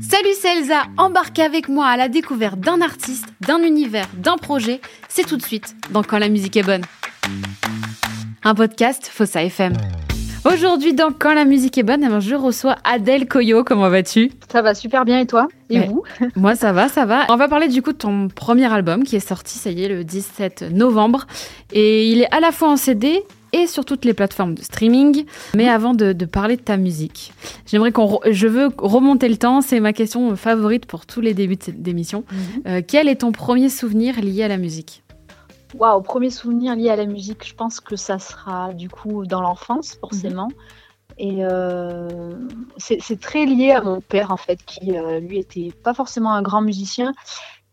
Salut, c'est Elsa. Embarquez avec moi à la découverte d'un artiste, d'un univers, d'un projet. C'est tout de suite dans Quand la musique est bonne. Un podcast Fossa FM. Aujourd'hui, dans Quand la musique est bonne, je reçois Adèle Coyo. Comment vas-tu? Ça va super bien et toi? Et Ouais. vous? Moi, ça va, ça va. On va parler du coup de ton premier album qui est sorti, ça y est, le 17 novembre. Et il est à la fois en CD et sur toutes les plateformes de streaming. Mais avant de, de parler de ta musique, j'aimerais qu'on, je veux remonter le temps. C'est ma question favorite pour tous les débuts de cette émission. Euh, quel est ton premier souvenir lié à la musique? Waouh, premier souvenir lié à la musique, je pense que ça sera du coup dans l'enfance forcément. Et euh, c'est c'est très lié à mon père en fait, qui euh, lui était pas forcément un grand musicien,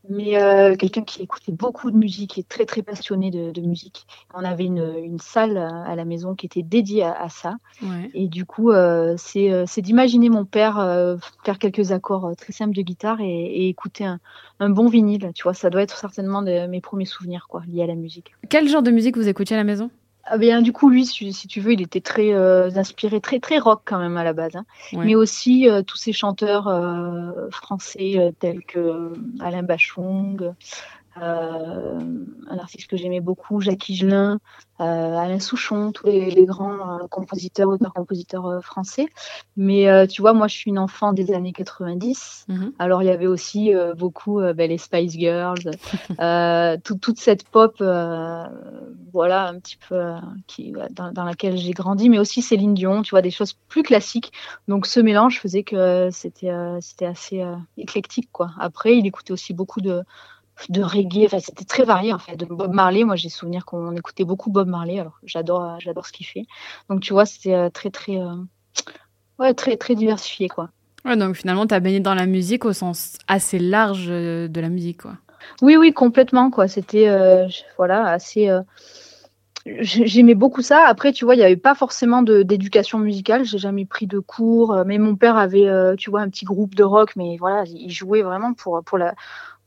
mais euh, quelqu'un qui écoutait beaucoup de musique et très très passionné de, de musique. On avait une, une salle à la maison qui était dédiée à, à ça. Ouais. Et du coup, euh, c'est euh, c'est d'imaginer mon père euh, faire quelques accords très simples de guitare et, et écouter un, un bon vinyle. Tu vois, ça doit être certainement de mes premiers souvenirs quoi, liés à la musique. Quel genre de musique vous écoutiez à la maison? Ah bien, du coup, lui, si, si tu veux, il était très euh, inspiré, très très rock quand même à la base. hein. Ouais. Mais aussi euh, tous ces chanteurs euh, français tels que Alain Bachung, euh, un artiste que j'aimais beaucoup, Jacques Higelin, euh, Alain Souchon, tous les, les grands euh, compositeurs, auteurs-compositeurs euh, français. Mais tu vois, moi, je suis une enfant des années 90. Mhm. Alors, il y avait aussi beaucoup ben, les Spice Girls, tout- toute cette pop, voilà, un petit peu qui, dans, dans laquelle j'ai grandi, mais aussi Céline Dion, tu vois, des choses plus classiques. Donc, ce mélange faisait que c'était c'était assez éclectique, quoi. Après, il écoutait aussi beaucoup de de reggae, enfin c'était très varié en fait. De Bob Marley, moi j'ai souvenir qu'on écoutait beaucoup Bob Marley, alors j'adore euh, j'adore ce qu'il fait. Donc tu vois, c'était euh, très très euh, ouais très très diversifié quoi. Ouais, donc finalement, tu as baigné dans la musique au sens assez large de la musique, quoi. Oui, oui, complètement, quoi. C'était, euh, voilà, assez. euh, J'aimais beaucoup ça. Après, tu vois, il n'y avait pas forcément d'éducation musicale. J'ai jamais pris de cours. Mais mon père avait, tu vois, un petit groupe de rock. Mais voilà, il jouait vraiment pour, pour la.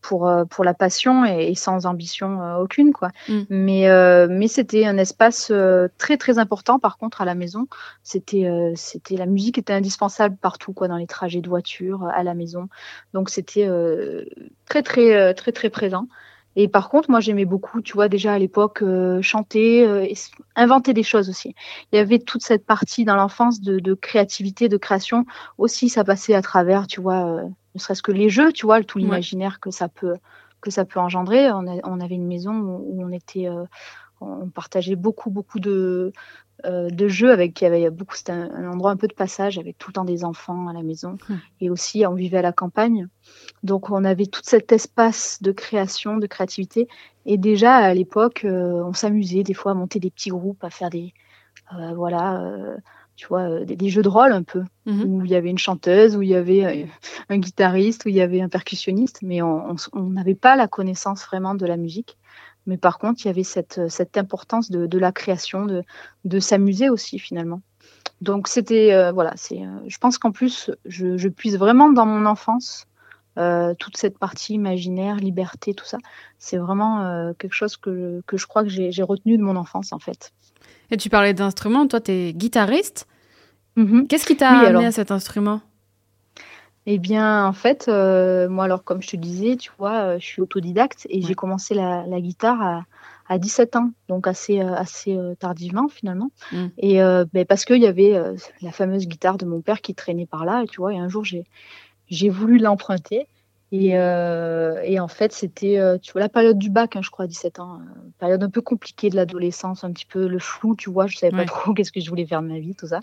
Pour, euh, pour la passion et, et sans ambition euh, aucune quoi. Mm. mais euh, mais c'était un espace très très important par contre à la maison. C'était c'était la musique était indispensable partout quoi dans les trajets de voiture à la maison. Donc c'était très très très très présent et par contre moi j'aimais beaucoup tu vois déjà à l'époque euh, chanter euh, et inventer des choses aussi. Il y avait toute cette partie dans l'enfance de, de créativité de création. Aussi ça passait à travers tu vois euh, ne serait-ce que les jeux tu vois tout Ouais. l'imaginaire que ça peut que ça peut engendrer. On, a- on avait une maison où, où on était on partageait beaucoup beaucoup de euh, de jeux avec il y avait beaucoup c'était un, un endroit un peu de passage avec tout le temps des enfants à la maison. Et aussi on vivait à la campagne. Donc on avait tout cet espace de création de créativité. Et déjà à l'époque euh, on s'amusait des fois à monter des petits groupes à faire des euh, voilà tu vois des, des jeux de rôle un peu. Mhm. où il y avait une chanteuse où il y avait un guitariste où il y avait un percussionniste. Mais on n'avait pas la connaissance vraiment de la musique mais par contre, il y avait cette, cette importance de, de la création, de, de s'amuser aussi finalement. Donc c'était euh, voilà, c'est. euh, je pense qu'en plus, je, je puise vraiment dans mon enfance euh, toute cette partie imaginaire, liberté, tout ça. C'est vraiment euh, quelque chose que, que je crois que j'ai retenu de mon enfance en fait. Et tu parlais d'instruments, toi, tu es guitariste. Mhm. Qu'est-ce qui t'a Oui, amené alors. à cet instrument? Eh bien, en fait, euh, moi, alors, comme je te disais, tu vois, euh, je suis autodidacte et Ouais. j'ai commencé la, la guitare à, à 17 ans, donc assez, euh, assez tardivement, finalement. Mm. Et euh, ben, parce qu'il y avait euh, la fameuse guitare de mon père qui traînait par là, et tu vois, et un jour, j'ai, j'ai voulu l'emprunter. Et, euh, et en fait, c'était, euh, tu vois, la période du bac, hein, je crois, à 17 ans, euh, période un peu compliquée de l'adolescence, un petit peu le flou, tu vois, je savais Ouais. pas trop qu'est-ce que je voulais faire de ma vie, tout ça.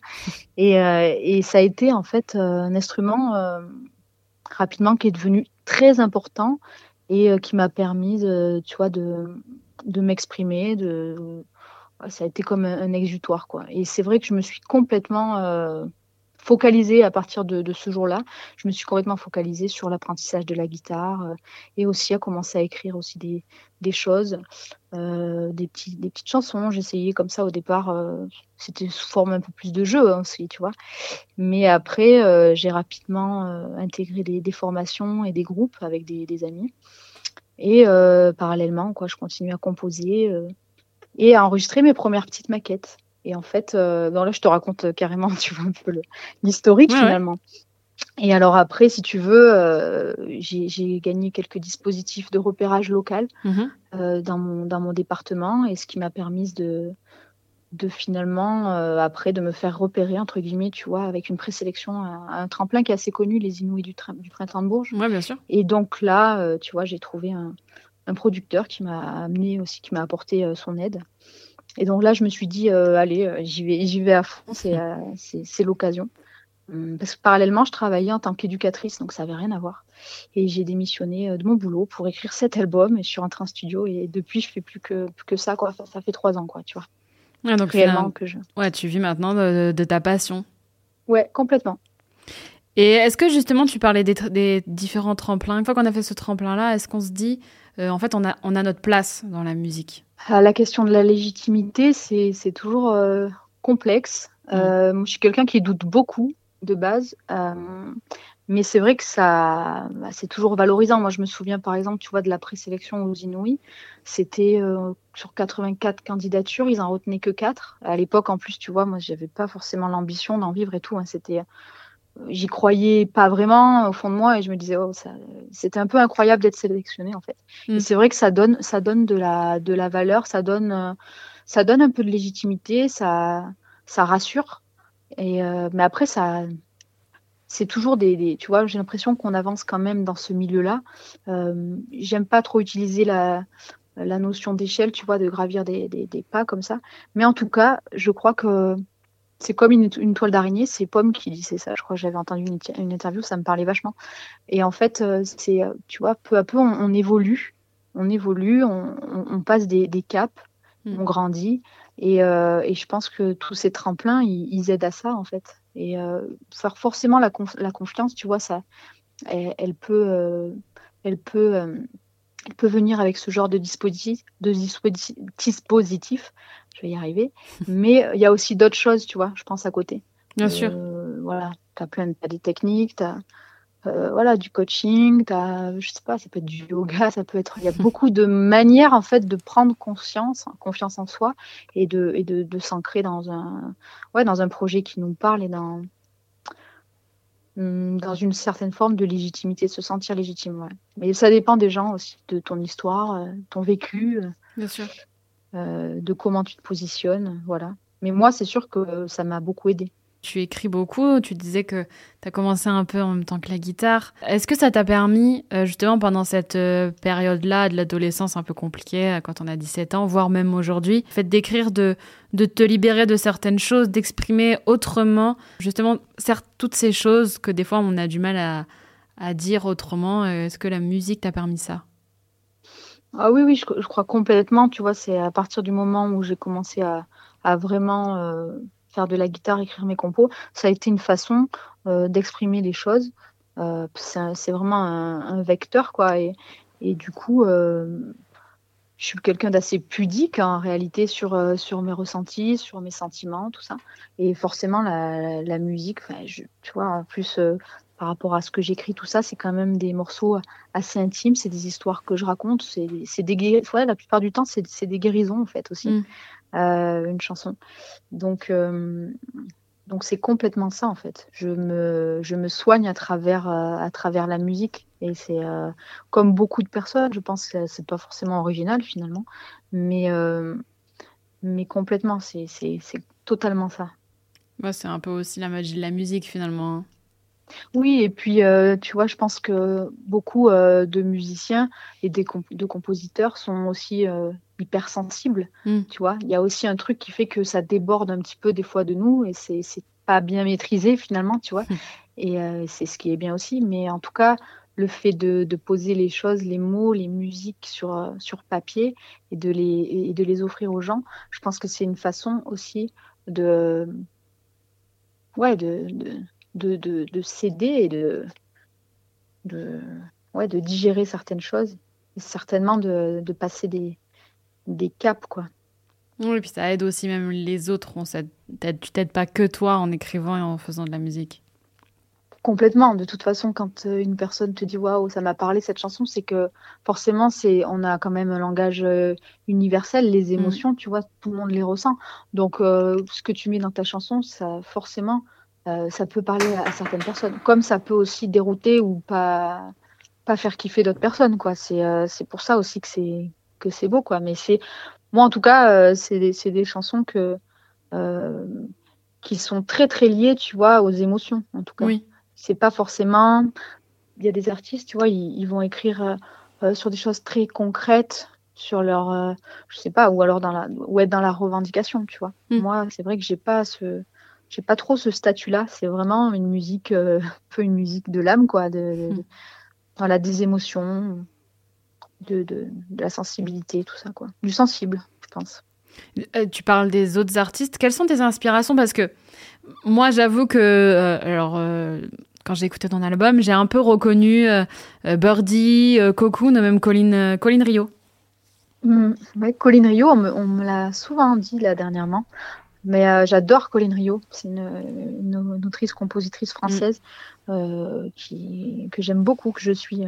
Et, euh, et ça a été, en fait, un instrument euh, rapidement qui est devenu très important et qui m'a permis, de, tu vois, de, de m'exprimer, de, ouais, ça a été comme un, un exutoire, quoi. Et c'est vrai que je me suis complètement focalisée à partir de, ce jour-là. Je me suis complètement focalisée sur l'apprentissage de la guitare euh, et aussi à commencer à écrire aussi des, choses, euh, des, petites chansons. J'essayais comme ça au départ. euh, C'était sous forme un peu plus de jeu hein, aussi, tu vois. Mais après, j'ai rapidement intégré des, formations et des groupes avec des, des amis. Et parallèlement, quoi, je continue à composer et à enregistrer mes premières petites maquettes. Et en fait, euh, là, je te raconte carrément, tu vois, un peu l'historique finalement. Et alors après, si tu veux, euh, j'ai gagné quelques dispositifs de repérage local mhm. euh, dans, mon, dans mon département, et ce qui m'a permis de, de finalement, euh, après, de me faire repérer, entre guillemets, tu vois, avec une présélection à, un tremplin qui est assez connu, les Inouïs du, du Printemps de Bourges. Ouais, bien sûr. Et donc là, tu vois, j'ai trouvé un, un, producteur qui m'a amené aussi, qui m'a apporté son aide. Et donc là, je me suis dit, allez, j'y vais, j'y vais à fond, c'est l'occasion. Hum, parce que parallèlement, je travaillais en tant qu'éducatrice, donc ça n'avait rien à voir. Et j'ai démissionné euh, de mon boulot pour écrire cet album et je suis rentrée en studio. Et depuis, je fais plus que, que ça, quoi. Ça, fait trois ans, quoi, tu vois. Ouais, donc réellement que je. Ouais, tu vis maintenant de, ta passion. Ouais, complètement. Et est-ce que justement, tu parlais des, différents tremplins? Une fois qu'on a fait ce tremplin-là, est-ce qu'on se dit, euh, en fait, on a, on a notre place dans la musique? Ah, La question de la légitimité, c'est toujours euh, complexe. Mmh. je suis quelqu'un qui doute beaucoup de base. Euh, mais c'est vrai que ça, bah, c'est toujours valorisant. Moi, je me souviens par exemple, tu vois, de la présélection aux Inouïs. C'était euh, sur 84 candidatures, ils en retenaient que 4. À l'époque, en plus, tu vois, moi, j'avais pas forcément l'ambition d'en vivre et tout. Hein. C'était, euh, j'y croyais pas vraiment au fond de moi et je me disais, oh, ça, c'était un peu incroyable d'être sélectionné en fait. Et mm. c'est vrai que ça donne, ça donne de la, de la valeur, ça donne, ça donne un peu de légitimité, ça, ça rassure. Et euh, mais après, ça, c'est toujours des, tu vois, j'ai l'impression qu'on avance quand même dans ce milieu-là. Euh, J'aime pas trop utiliser la, la notion d'échelle, tu vois, de gravir des, des, des, pas comme ça. Mais en tout cas, je crois que c'est comme une, une toile d'araignée. C'est Pomme qui disait ça. Je crois que j'avais entendu une, une, interview, ça me parlait vachement. Et en fait, euh, c'est, tu vois, peu à peu, on, évolue, on évolue, on, on, passe des, des caps, hmm. on grandit. Et, euh, et, je pense que tous ces tremplins, ils, aident à ça, en fait. Et euh, faire forcément la, la, confiance, tu vois, ça, elle, peut, euh, elle, peut, elle peut venir avec ce genre de dispositif, de dispositif, je vais y arriver. Mais il y a aussi d'autres choses, tu vois, je pense à côté. Bien sûr. Voilà, tu as plein de techniques, tu as euh, voilà, du coaching, as, je sais pas, ça peut être du yoga, ça peut être, il y a beaucoup de manières en fait de prendre conscience, confiance en soi et de, et de, de s'ancrer dans un, ouais, dans un projet qui nous parle et dans, dans une certaine forme de légitimité, de se sentir légitime. Ouais. Mais ça dépend des gens aussi, de ton histoire, euh, ton vécu, euh, Bien sûr. de comment tu te positionnes, voilà. Mais moi, c'est sûr que ça m'a beaucoup aidé. Tu écris beaucoup, tu disais que tu as commencé un peu en même temps que la guitare. Est-ce que ça t'a permis, euh, justement, pendant cette euh, période-là de l'adolescence un peu compliquée, euh, quand on a 17 ans, voire même aujourd'hui, fait d'écrire, de, de te libérer de certaines choses, d'exprimer autrement, justement, certes, toutes ces choses que des fois on a du mal à, à dire autrement. Est-ce que la musique t'a permis ça? Ah oui, oui, je, crois complètement. Tu vois, c'est à partir du moment où j'ai commencé à, à vraiment faire de la guitare, écrire mes compos, ça a été une façon euh, d'exprimer les choses. Euh, c'est vraiment un, vecteur, quoi. Et, du coup, euh, je suis quelqu'un d'assez pudique en réalité sur, sur mes ressentis, sur mes sentiments, tout ça. Et forcément, la, musique, tu vois, en plus, par rapport à ce que j'écris, tout ça, c'est quand même des morceaux assez intimes, c'est des histoires que je raconte, c'est des ouais, la plupart du temps, c'est des guérisons en fait aussi. Mm. Euh, une chanson. Donc, euh, donc c'est complètement ça en fait. Je me, je me soigne à travers, euh, à travers la musique. Et c'est comme beaucoup de personnes, je pense que c'est pas forcément original finalement, mais, mais complètement, c'est totalement ça. c'est un peu aussi la magie de la musique finalement. Oui, et puis tu vois, je pense que beaucoup de musiciens et des de compositeurs sont aussi hypersensible. Mm. Tu vois, il y a aussi un truc qui fait que ça déborde un petit peu des fois de nous et c'est pas bien maîtrisé finalement, tu vois. Mm. Et euh, c'est ce qui est bien aussi. Mais en tout cas, le fait de, de poser les choses, les mots, les musiques sur, euh, sur papier et de, les, et de les offrir aux gens, je pense que c'est une façon aussi de, ouais, de, de, de, de céder et de, de, ouais, de digérer certaines choses et certainement de, de passer des, des caps, quoi. Oui, et puis ça aide aussi même les autres. On tu t'aides pas que toi en écrivant et en faisant de la musique. Complètement. De toute façon, quand euh, une personne te dit waouh, ça m'a parlé cette chanson, c'est que forcément, c'est on a quand même un langage euh, universel, les mm. émotions, tu vois, tout le monde les ressent. Donc, euh, ce que tu mets dans ta chanson, ça forcément, ça peut parler à, certaines personnes, comme ça peut aussi dérouter ou pas pas faire kiffer d'autres personnes, quoi. C'est c'est pour ça aussi que c'est que c'est beau, quoi. Mais c'est moi, en tout cas, c'est des, des chansons que qui sont très très liées, tu vois, aux émotions, en tout cas. Oui c'est pas forcément. Il y a des artistes, tu vois, ils, vont écrire euh, euh, sur des choses très concrètes, sur leur, euh, je sais pas, ou alors dans la, ou être dans la revendication, tu vois. Hmm. Moi, c'est vrai que j'ai pas ce, j'ai pas trop ce statut-là. C'est vraiment une musique, un peu une musique de l'âme, quoi, de, hmm. voilà, des émotions, de, de, de, la sensibilité, tout ça, quoi, du sensible, je pense. Tu parles des autres artistes. Quelles sont tes inspirations? Parce que moi, j'avoue que, alors, quand j'ai écouté ton album, j'ai un peu reconnu euh, euh, Birdie, euh, Cocoon, même Colin, Colin Rio. Mm, Colin Rio, on me, l'a souvent dit là dernièrement. Mais j'adore Colin Rio. C'est une, autrice-compositrice française qui, que j'aime beaucoup, que je suis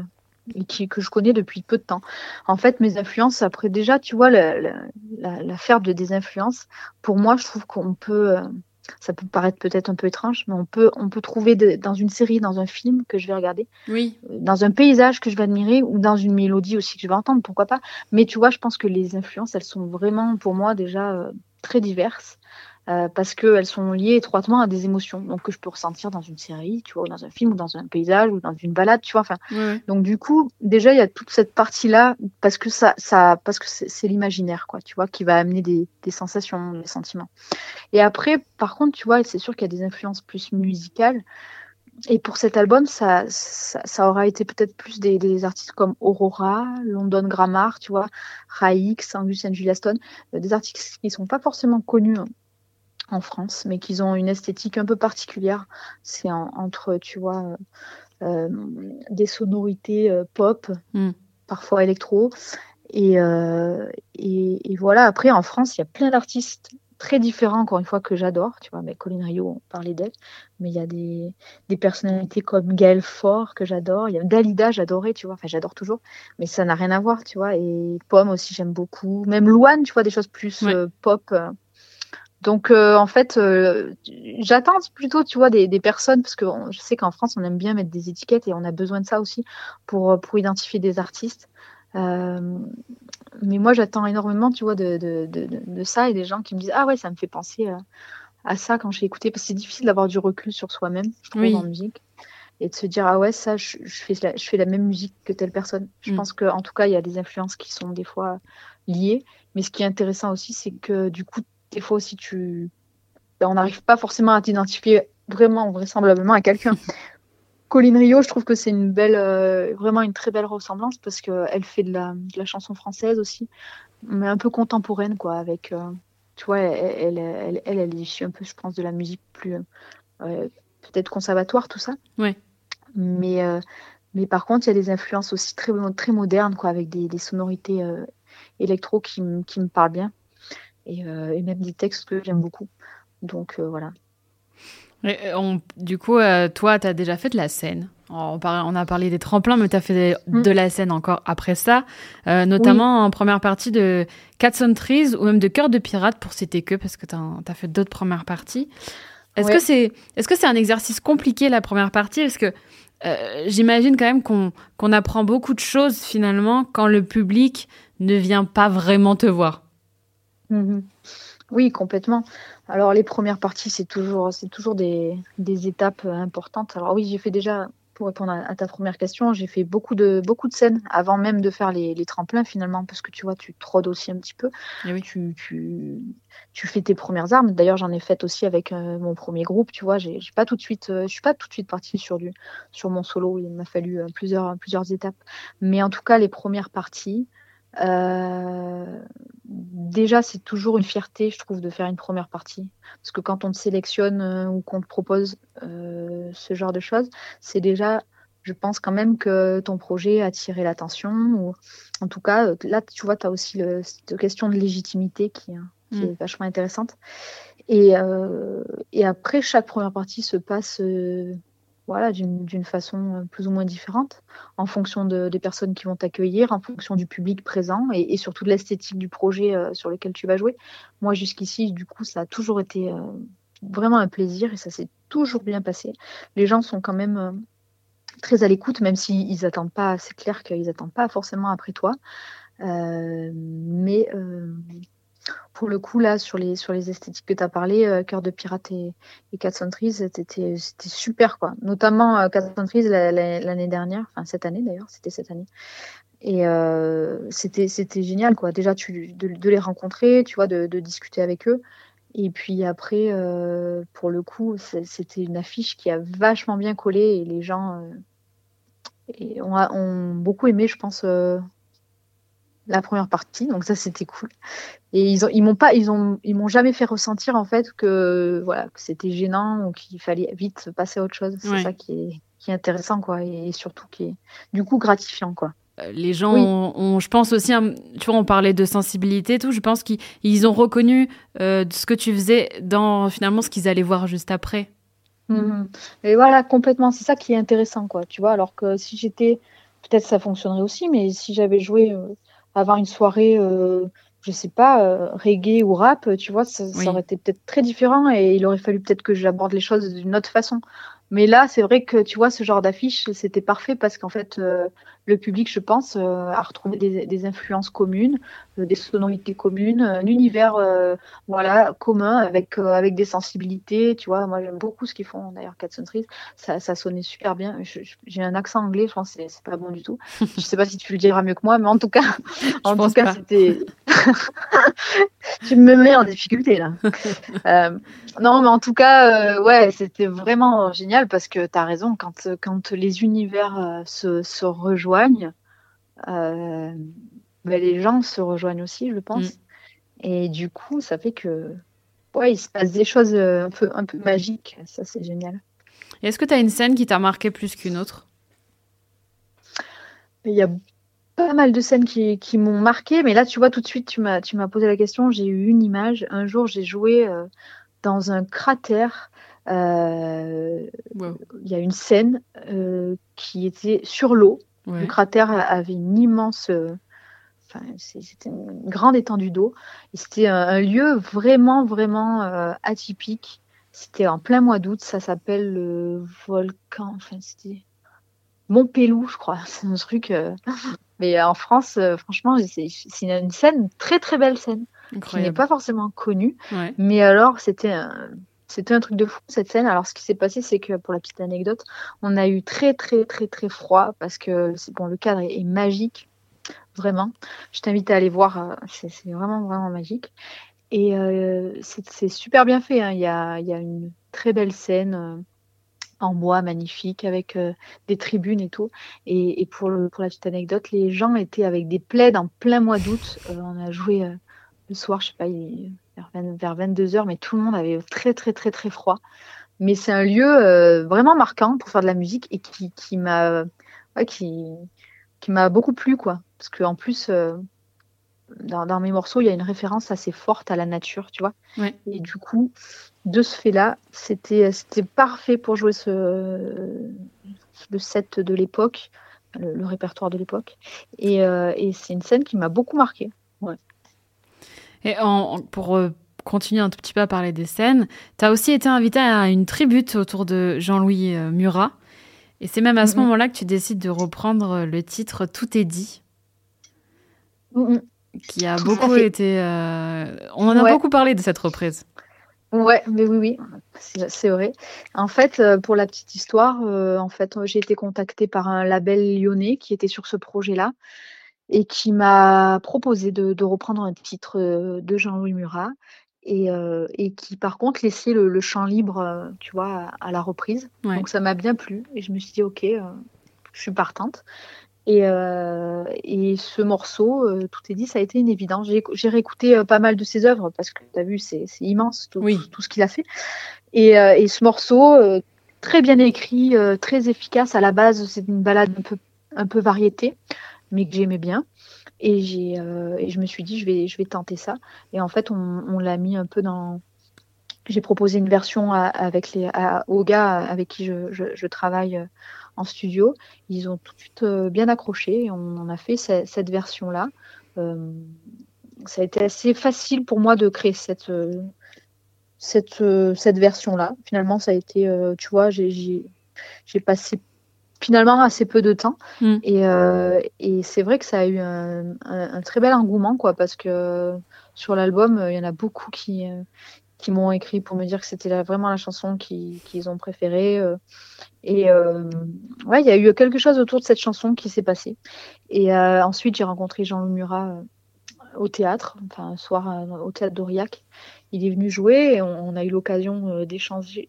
et qui, que je connais depuis peu de temps. En fait, mes influences, après déjà, tu vois, la, la, de des influences, pour moi, je trouve qu'on peut ça peut paraître peut-être un peu étrange, mais on peut, on peut trouver dans une série, dans un film que je vais regarder, oui. Euh, dans un paysage que je vais admirer ou dans une mélodie aussi que je vais entendre, pourquoi pas. Mais tu vois, je pense que les influences, elles sont vraiment pour moi déjà euh, très diverses. Euh, parce qu'elles sont liées étroitement à des émotions, donc que je peux ressentir dans une série, tu vois, ou dans un film, ou dans un paysage, ou dans une balade, tu vois. Enfin, donc du coup, déjà il y a toute cette partie-là parce que ça, ça, parce que c'est l'imaginaire, quoi, tu vois, qui va amener des, des, sensations, des sentiments. Et après, par contre, tu vois, c'est sûr qu'il y a des influences plus musicales. Et pour cet album, ça, ça, ça aura été peut-être plus des, des, artistes comme Aurora, London Grammar, tu vois, Raix, Angus and Julia Stone, euh, des artistes qui sont pas forcément connus en France, mais qui ont une esthétique un peu particulière. C'est entre, tu vois, euh, euh, des sonorités euh, pop, mm. parfois électro. Et, et, voilà, après, en France, il y a plein d'artistes très différents, encore une fois, que j'adore. Tu vois, mais Colin Rio, on parlait d'elle. Mais il y a des, des personnalités comme Gaël Fort, que j'adore. Il y a Dalida, j'adorais, tu vois. Enfin, j'adore toujours. Mais ça n'a rien à voir, tu vois. Et Pomme aussi, j'aime beaucoup. Même Louane, tu vois, des choses plus pop. Donc euh, en fait, euh, j'attends plutôt, tu vois, des, personnes parce que je sais qu'en France, on aime bien mettre des étiquettes et on a besoin de ça aussi pour pour identifier des artistes. Euh, mais moi, j'attends énormément, tu vois, de, de, de, ça et des gens qui me disent ah ouais, ça me fait penser à, ça quand j'ai écouté parce que c'est difficile d'avoir du recul sur soi-même, je trouve, en musique et de se dire ah ouais ça je, fais la, je fais la même musique que telle personne je mm. pense que en tout cas il y a des influences qui sont des fois liées mais ce qui est intéressant aussi c'est que du coup des fois aussi, tu... Ben, on n'arrive pas forcément à t'identifier vraiment vraisemblablement à quelqu'un. Colline Rio, je trouve que c'est une belle, euh, vraiment une très belle ressemblance parce qu'elle fait de la, de la, chanson française aussi, mais un peu contemporaine, quoi, avec, euh, tu vois, elle, elle, elle, elle, est issue un peu, je pense, de la musique plus, euh, peut-être conservatoire, tout ça. Ouais. Mais, mais par contre, il y a des influences aussi très, très modernes, quoi, avec des, des sonorités électro qui, qui me parlent bien. Euh, et, même des textes que j'aime beaucoup. Donc euh, Euh, du coup, toi, tu as déjà fait de la scène. On, on a parlé des tremplins, mais tu as fait mm. de la scène encore après ça, notamment en première partie de Cats on Trees ou même de Cœur de Pirate, pour citer que, parce que tu as, fait d'autres premières parties. Est-ce que c'est est -ce un exercice compliqué, la première partie? Parce que j'imagine quand même qu'on apprend beaucoup de choses, finalement, quand le public ne vient pas vraiment te voir. Mhm. Oui, complètement. Alors les premières parties, c'est toujours, c'est toujours des, des, étapes importantes. Alors oui, j'ai fait déjà, pour répondre à, ta première question, j'ai fait beaucoup de, beaucoup de scènes avant même de faire les, les tremplins finalement, parce que tu vois, tu trodes aussi un petit peu. Et eh oui. tu, tu, tu, fais tes premières armes. D'ailleurs, j'en ai fait aussi avec euh, mon premier groupe. Tu vois, j'ai pas tout de suite, euh, je suis pas tout de suite partie sur du, sur mon solo. Il m'a fallu euh, plusieurs, plusieurs étapes. Mais en tout cas, les premières parties. Euh, déjà, c'est toujours une fierté, je trouve, de faire une première partie. Parce que quand on te sélectionne euh, ou qu'on te propose euh, ce genre de choses, c'est déjà, je pense quand même que ton projet a attiré l'attention. Ou en tout cas, là, tu vois, tu as aussi le, cette question de légitimité qui, hein, qui est mm. vachement intéressante. Et, et, après, chaque première partie se passe voilà, d'une façon plus ou moins différente, en fonction de, des personnes qui vont t'accueillir, en fonction du public présent et, surtout de l'esthétique du projet sur lequel tu vas jouer. Moi, jusqu'ici, du coup, ça a toujours été vraiment un plaisir et ça s'est toujours bien passé. Les gens sont quand même très à l'écoute, même s'ils n'attendent pas, c'est clair qu'ils n'attendent pas forcément après toi. Euh, mais euh, pour le coup, là, sur les, sur les esthétiques que tu as parlé, euh, Cœur de Pirate et, et Cat c'était super, quoi. Notamment euh, Cat l'année dernière, enfin cette année d'ailleurs, c'était cette année. Et c'était génial, quoi. Déjà, de, les rencontrer, tu vois, de, discuter avec eux. Et puis après, pour le coup, c'était une affiche qui a vachement bien collé et les gens ont, ont, beaucoup aimé, je pense, la première partie, donc ça c'était cool. Et ils ont, ils m'ont pas, ils ont, ils m'ont jamais fait ressentir en fait que voilà que c'était gênant ou qu'il fallait vite passer à autre chose. C'est ça qui est, qui est intéressant quoi, et surtout qui est du coup gratifiant quoi. Euh, les gens ont, je pense aussi, tu vois, on parlait de sensibilité et tout. Je pense qu'ils ont reconnu euh, ce que tu faisais dans finalement ce qu'ils allaient voir juste après. Mmh. Et voilà, complètement. C'est ça qui est intéressant, quoi. Tu vois, alors que si j'étais, peut-être ça fonctionnerait aussi, mais si j'avais joué euh, avoir une soirée, euh, je sais pas, euh, reggae ou rap, tu vois, ça, aurait été peut-être très différent et il aurait fallu peut-être que j'aborde les choses d'une autre façon. Mais là, c'est vrai que tu vois, ce genre d'affiche, c'était parfait parce qu'en fait, euh, le public, je pense, euh, a retrouvé des, des influences communes, euh, des sonorités communes, un univers voilà commun avec avec des sensibilités. Tu vois, moi j'aime beaucoup ce qu'ils font d'ailleurs, Cat Trees. Ça, ça sonnait super bien. J'ai un accent anglais, je pense que c'est pas bon du tout. je sais pas si tu le diras mieux que moi, mais en tout cas, en tout cas, c'était. tu me mets en difficulté là. non, mais en tout cas, ouais, c'était vraiment génial parce que tu as raison, quand, quand les univers euh, se, se rejoignent, euh, ben, les gens se rejoignent aussi, je pense. Mm. Et du coup, ça fait que ouais, il se passe des choses euh, un peu, un peu magiques. Ça, c'est génial. Est-ce que tu as une scène qui t'a marqué plus qu'une autre? Il y a pas mal de scènes qui, qui m'ont marqué, mais là, tu vois, tout de suite, tu m'as, tu m'as posé la question. J'ai eu une image. Un jour, j'ai joué dans un cratère euh, il y a une scène euh, qui était sur l'eau. Le cratère avait une immense Enfin, c'était une grande étendue d'eau. C'était un, lieu vraiment, vraiment euh, atypique. C'était en plein mois d'août. Ça s'appelle le volcan. Enfin, c'était Montpelou, je crois. C'est un truc. Mais en France, franchement, c'est une scène, très, très belle scène. Qui n'est pas forcément connue. Mais alors, c'était un c'était un truc de fou cette scène. Alors ce qui s'est passé, c'est que pour la petite anecdote, on a eu très très très très froid parce que bon, le cadre est, magique, vraiment. Je t'invite à aller voir, euh, c'est vraiment vraiment magique. Et euh, c'est super bien fait. Hein. Il, y a, une très belle scène euh, en bois magnifique avec des tribunes et tout. Et, pour la petite anecdote, les gens étaient avec des plaids en plein mois d'août. on a joué le soir, je sais pas, il, vers, 22h, mais tout le monde avait très, très, très, très froid. Mais c'est un lieu euh, vraiment marquant pour faire de la musique et qui, qui m'a qui, qui m'a beaucoup plu, quoi. Parce qu'en plus, euh, dans, mes morceaux, il y a une référence assez forte à la nature, tu vois. Et du coup, de ce fait-là, c'était parfait pour jouer ce, le set de l'époque, le, répertoire de l'époque. Et, euh, et c'est une scène qui m'a beaucoup Et pour euh, continuer un tout petit peu à parler des scènes, tu as aussi été invité à une tribute autour de Jean-Louis euh, Murat. Et c'est même à ce moment-là que tu décides de reprendre le titre Tout est dit. Qui a beaucoup été. Euh, on en a beaucoup parlé de cette reprise. Ouais, mais oui, oui, c'est vrai. En fait, pour la petite histoire, en fait, j'ai été contactée par un label lyonnais qui était sur ce projet-là et qui m'a proposé de, reprendre un titre euh, de Jean-Louis Murat et, euh, et, qui par contre laissait le, champ libre, euh, tu vois, à, la reprise. Donc ça m'a bien plu et je me suis dit ok, je suis partante. Et, et ce morceau, tout est dit, ça a été une évidence. J'ai réécouté pas mal de ses œuvres parce que tu as vu, c'est immense tout, tout, ce qu'il a fait. Et, et ce morceau, très bien écrit, très efficace. À la base, c'est une balade un peu, un peu variété mais que j'aimais bien. Et, j'ai, euh, et je me suis dit, je vais, je vais tenter ça. Et en fait, on, on l'a mis un peu dans, j'ai proposé une version avec les, aux gars avec qui je, travaille en studio. Ils ont tout de suite bien accroché. on en a fait cette, version-là. ça a été assez facile pour moi de créer cette, cette, cette version-là. Finalement, ça a été, tu vois, j'ai passé finalement assez peu de temps. Mm. Et, euh, et c'est vrai que ça a eu un, un, très bel engouement, quoi, parce que sur l'album, il y en a beaucoup qui, euh, qui m'ont écrit pour me dire que c'était vraiment la chanson qu'ils ont préférée. Euh. Et ouais, il y a eu quelque chose autour de cette chanson qui s'est passé. Et ensuite, j'ai rencontré Jean-Loup Murat au théâtre, enfin un soir au théâtre d'Aurillac il est venu jouer et on, a eu l'occasion euh, d'échanger,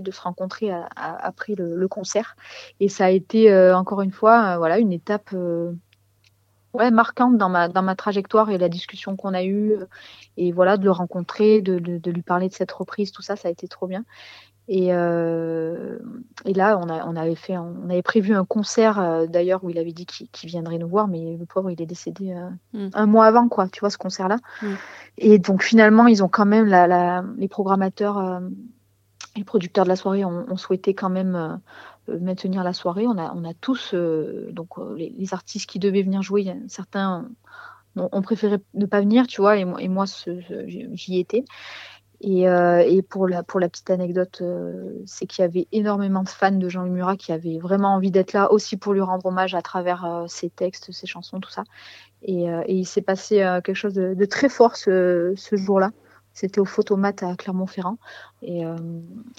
de se rencontrer après le, concert. Et ça a été euh, encore une fois, euh, voilà, une étape ouais, marquante dans ma dans ma trajectoire et la discussion qu'on a eue. Et voilà, de le rencontrer, de, de, lui parler de cette reprise, tout ça, ça a été trop bien. Et, euh, et là, on, a, on, avait fait, on avait prévu un concert euh, d'ailleurs où il avait dit qu'il viendrait nous voir, mais le pauvre, il est décédé euh, mm. un mois avant, quoi, tu vois, ce concert-là. Mm. Et donc finalement, ils ont quand même, la, la, les programmateurs, les producteurs de la soirée ont, souhaité quand même maintenir la soirée. On a, on a tous, donc les, les, artistes qui devaient venir jouer, certains ont, préféré ne pas venir, tu vois, et, et moi, j'y étais. Et, euh, et, pour, la, pour la petite anecdote, euh, c'est qu'il y avait énormément de fans de Jean-Louis Murat qui avaient vraiment envie d'être là aussi pour lui rendre hommage à travers euh, ses textes, ses chansons, tout ça. Et, et il s'est passé quelque chose de, de, très fort ce, ce jour-là. C'était au Photomat à Clermont-Ferrand. Et,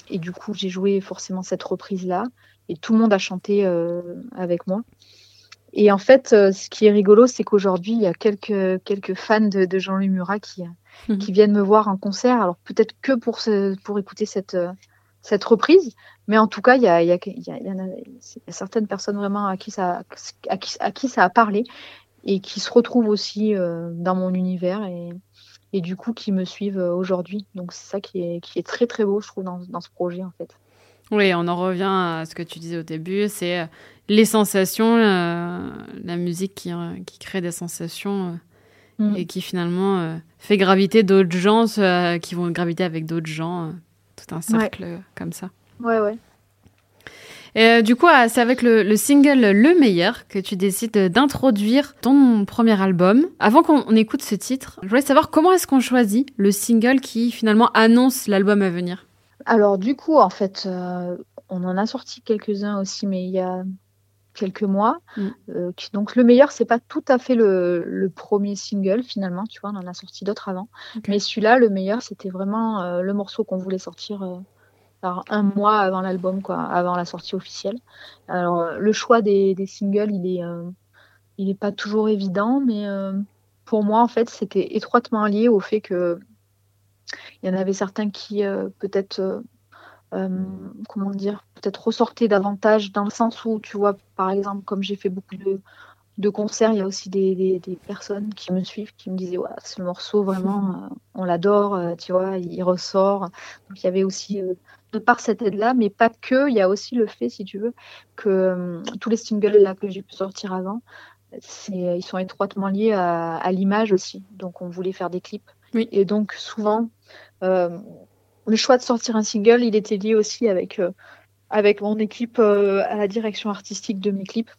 et, du coup, j'ai joué forcément cette reprise-là. Et tout le monde a chanté avec moi. Et en fait, ce qui est rigolo, c'est qu'aujourd'hui, il y a quelques, quelques fans de, de Jean-Louis Murat qui, Mhm. qui viennent me voir en concert. Alors peut-être que pour, pour écouter cette, euh, cette reprise, mais en tout cas, il y a, y, a, y, a, certaines personnes vraiment à qui, ça, à, qui, à qui ça a parlé et qui se retrouvent aussi euh, dans mon univers et, et du coup qui me suivent euh, aujourd'hui. Donc c'est ça qui est, qui est très très beau, je trouve, dans, dans ce projet en fait. Oui, on en revient à ce que tu disais au début, c'est les sensations, la musique qui, qui crée des sensations Mm. et qui finalement euh, fait graviter d'autres gens euh, qui vont graviter avec d'autres gens, euh, tout un cercle comme ça. Ouais, ouais. Et du coup, c'est avec le, single Le Meilleur que tu décides d'introduire ton premier album. Avant qu'on écoute ce titre, je voulais savoir comment est-ce qu'on choisit le single qui finalement annonce l'album à venir? Alors du coup, en fait, on en a sorti quelques-uns aussi, mais il y a quelques mois. Mm. Euh, donc le meilleur, c'est pas tout à fait le, premier single finalement, tu vois, on en a sorti d'autres avant. Mais celui-là, le meilleur, c'était vraiment euh, le morceau qu'on voulait sortir euh, un mois avant l'album, quoi, avant la sortie officielle. Alors le choix des, singles, il est, il est pas toujours évident, mais pour moi, en fait, c'était étroitement lié au fait que il y en avait certains qui peut-être comment dire, peut-être ressortir davantage dans le sens où, tu vois, par exemple, comme j'ai fait beaucoup de, de concerts, il y a aussi des, des, personnes qui me suivent, qui me disaient, ouais, ce morceau, vraiment, euh, on l'adore, euh, tu vois, il ressort. Donc il y avait aussi, de par cette aide-là, mais pas que, il y a aussi le fait, si tu veux, que tous les singles là que j'ai pu sortir avant, ils sont étroitement liés à, à l'image aussi. Donc on voulait faire des clips. Oui. Et donc souvent, le choix de sortir un single, il était lié aussi avec, euh, mon équipe euh, à la direction artistique de mes clips.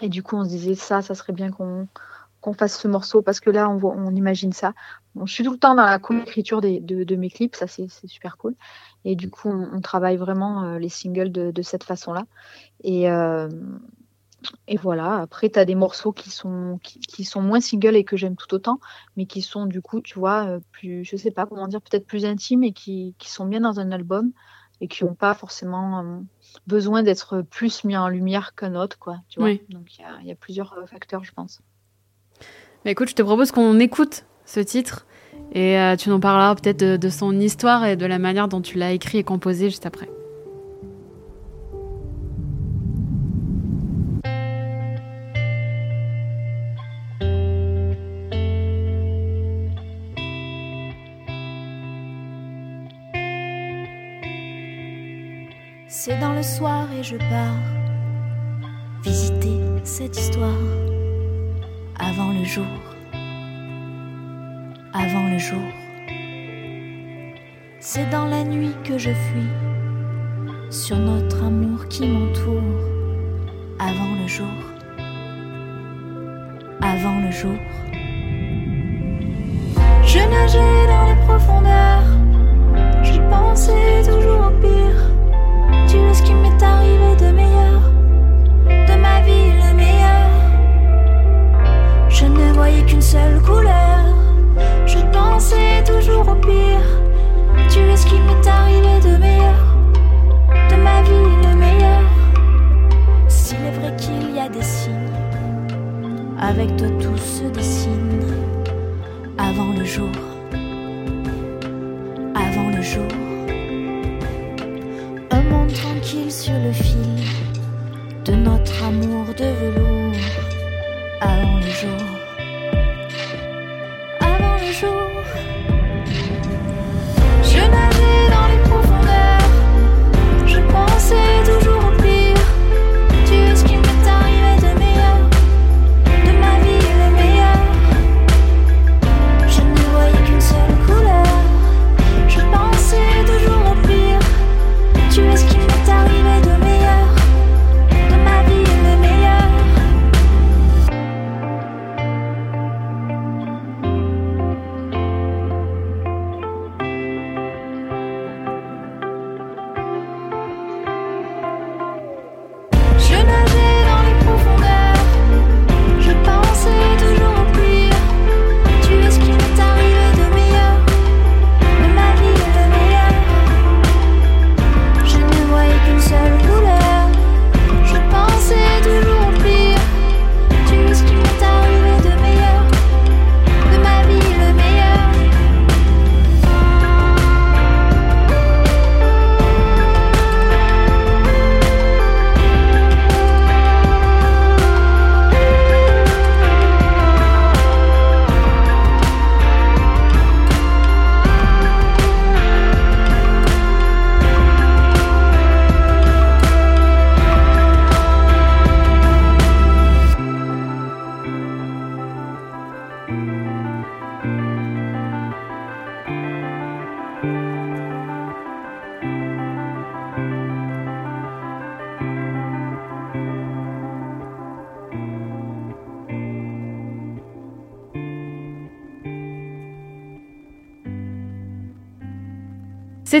Et du coup, on se disait ça, ça serait bien qu'on fasse ce morceau parce que là, on, on imagine ça. je suis tout le temps dans la co-écriture de, mes clips, ça c'est super cool. Et du coup, on, travaille vraiment euh, les singles de, de cette façon-là. Et, et voilà, après, tu as des morceaux qui sont, qui, sont moins singles et que j'aime tout autant, mais qui sont du coup, tu vois, euh, plus, je sais pas comment dire, peut-être plus intimes et qui, qui, sont bien dans un album et qui n'ont pas forcément euh, besoin d'être plus mis en lumière qu'un autre, quoi. Tu vois Donc il y, a, plusieurs euh, facteurs, je pense. Mais écoute, je te propose qu'on écoute ce titre et tu nous parleras peut-être de son histoire et de la manière dont tu l'as écrit et composé juste après. C'est dans le soir et je pars visiter cette histoire avant le jour, avant le jour. C'est dans la nuit que je fuis sur notre amour qui m'entoure avant le jour. Avant le jour. Je nageais dans les profondeurs, je pensais toujours arrivé de meilleur, de ma vie le meilleur. S'il est vrai qu'il y a des signes, avec toi tout se dessine avant le jour,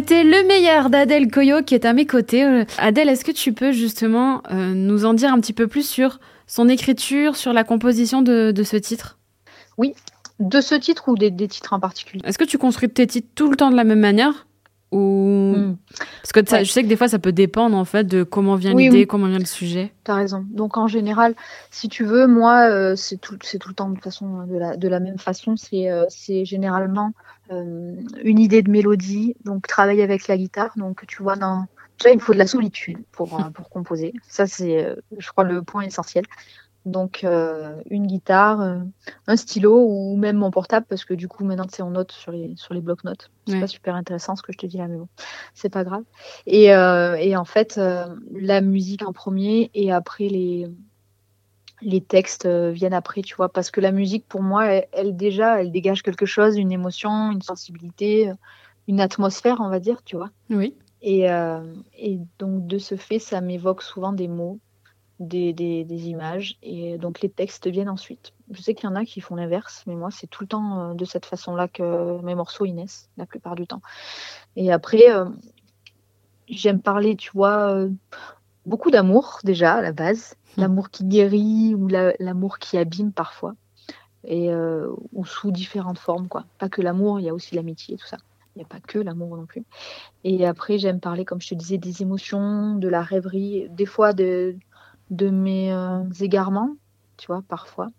C'était le meilleur d'Adèle Coyo qui est à mes côtés. Euh, Adèle, est-ce que tu peux justement euh, nous en dire un petit peu plus sur son écriture, sur la composition de, de ce titre? De ce titre ou des, des titres en particulier. Est-ce que tu construis tes titres tout le temps de la même manière? Ou Hmm, parce que Ouais. je sais que des fois ça peut dépendre en fait de comment vient Oui, l'idée, oui. comment vient le sujet. T'as raison. Donc en général, si tu veux, moi, euh, c'est tout, c'est tout le temps de façon de la, de la même façon. C'est, euh, c'est généralement euh, une idée de mélodie. Donc travailler avec la guitare. Donc tu vois, dans déjà il faut de la solitude pour euh, pour composer. Ça c'est, euh, je crois, le point essentiel. Donc euh, une guitare, euh, un stylo ou même mon portable parce que du coup maintenant c'est en note sur les sur les blocs-notes. C'est Ouais. pas super intéressant ce que je te dis là, mais bon, c'est pas grave. Et, euh, et en fait, euh, la musique en premier et après les, les textes euh, viennent après, tu vois, parce que la musique, pour moi, elle, elle, déjà, elle dégage quelque chose, une émotion, une sensibilité, euh, une atmosphère, on va dire, tu vois. Oui. Et, euh, et donc, de ce fait, ça m'évoque souvent des mots, des, des, des images, et donc les textes viennent ensuite. Je sais qu'il y en a qui font l'inverse, mais moi, c'est tout le temps euh, de cette façon-là que mes morceaux ils naissent, la plupart du temps. Et après, euh, j'aime parler, tu vois, euh, beaucoup d'amour déjà à la base, Mm. l'amour qui guérit ou la- l'amour qui abîme parfois, et euh, ou sous différentes formes, quoi. Pas que l'amour, il y a aussi l'amitié, tout ça. Il n'y a pas que l'amour non plus. Et après, j'aime parler, comme je te disais, des émotions, de la rêverie, des fois de, de mes euh, égarements, tu vois, parfois.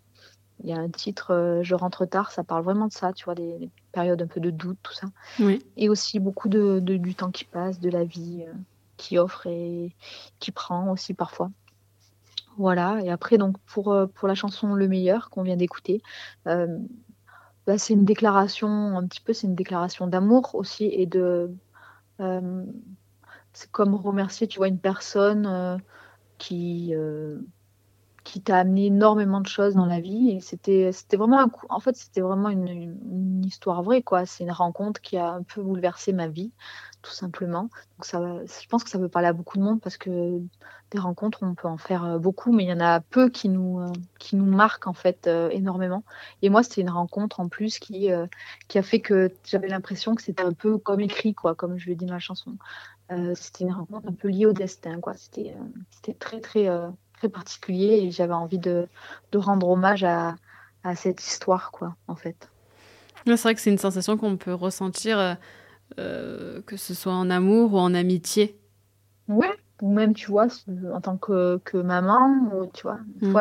Il y a un titre, euh, Je rentre tard, ça parle vraiment de ça, tu vois, des, des périodes un peu de doute, tout ça Oui. et aussi beaucoup de, de- du temps qui passe, de la vie euh, qui offre et qui prend aussi parfois. Voilà, et après, donc pour, pour la chanson Le meilleur qu'on vient d'écouter, bah, c'est une déclaration, un petit peu, c'est une déclaration d'amour aussi et de. c'est comme remercier, tu vois, une personne qui, euh, qui t'a amené énormément de choses dans la vie. Et c'était, c'était vraiment en fait, c'était vraiment une, histoire vraie, quoi. C'est une rencontre qui a un peu bouleversé ma vie, tout simplement. Donc ça, je pense que ça peut parler à beaucoup de monde parce que des rencontres, on peut en faire euh, beaucoup, mais il y en a peu qui nous, euh, qui nous marquent en fait énormément. Et moi, c'était une rencontre en plus qui, qui a fait que j'avais l'impression que c'était un peu comme écrit, quoi, comme je le dis dans la chanson. C'était une rencontre un peu liée au destin, quoi. C'était, c'était très, très très particulier et j'avais envie de, de, rendre hommage à, à, cette histoire, quoi, en fait. C'est vrai que c'est une sensation qu'on peut ressentir, euh, euh, que ce soit en amour ou en amitié. Ouais, ou même, tu vois, en tant que, que maman, ou, tu vois, mm.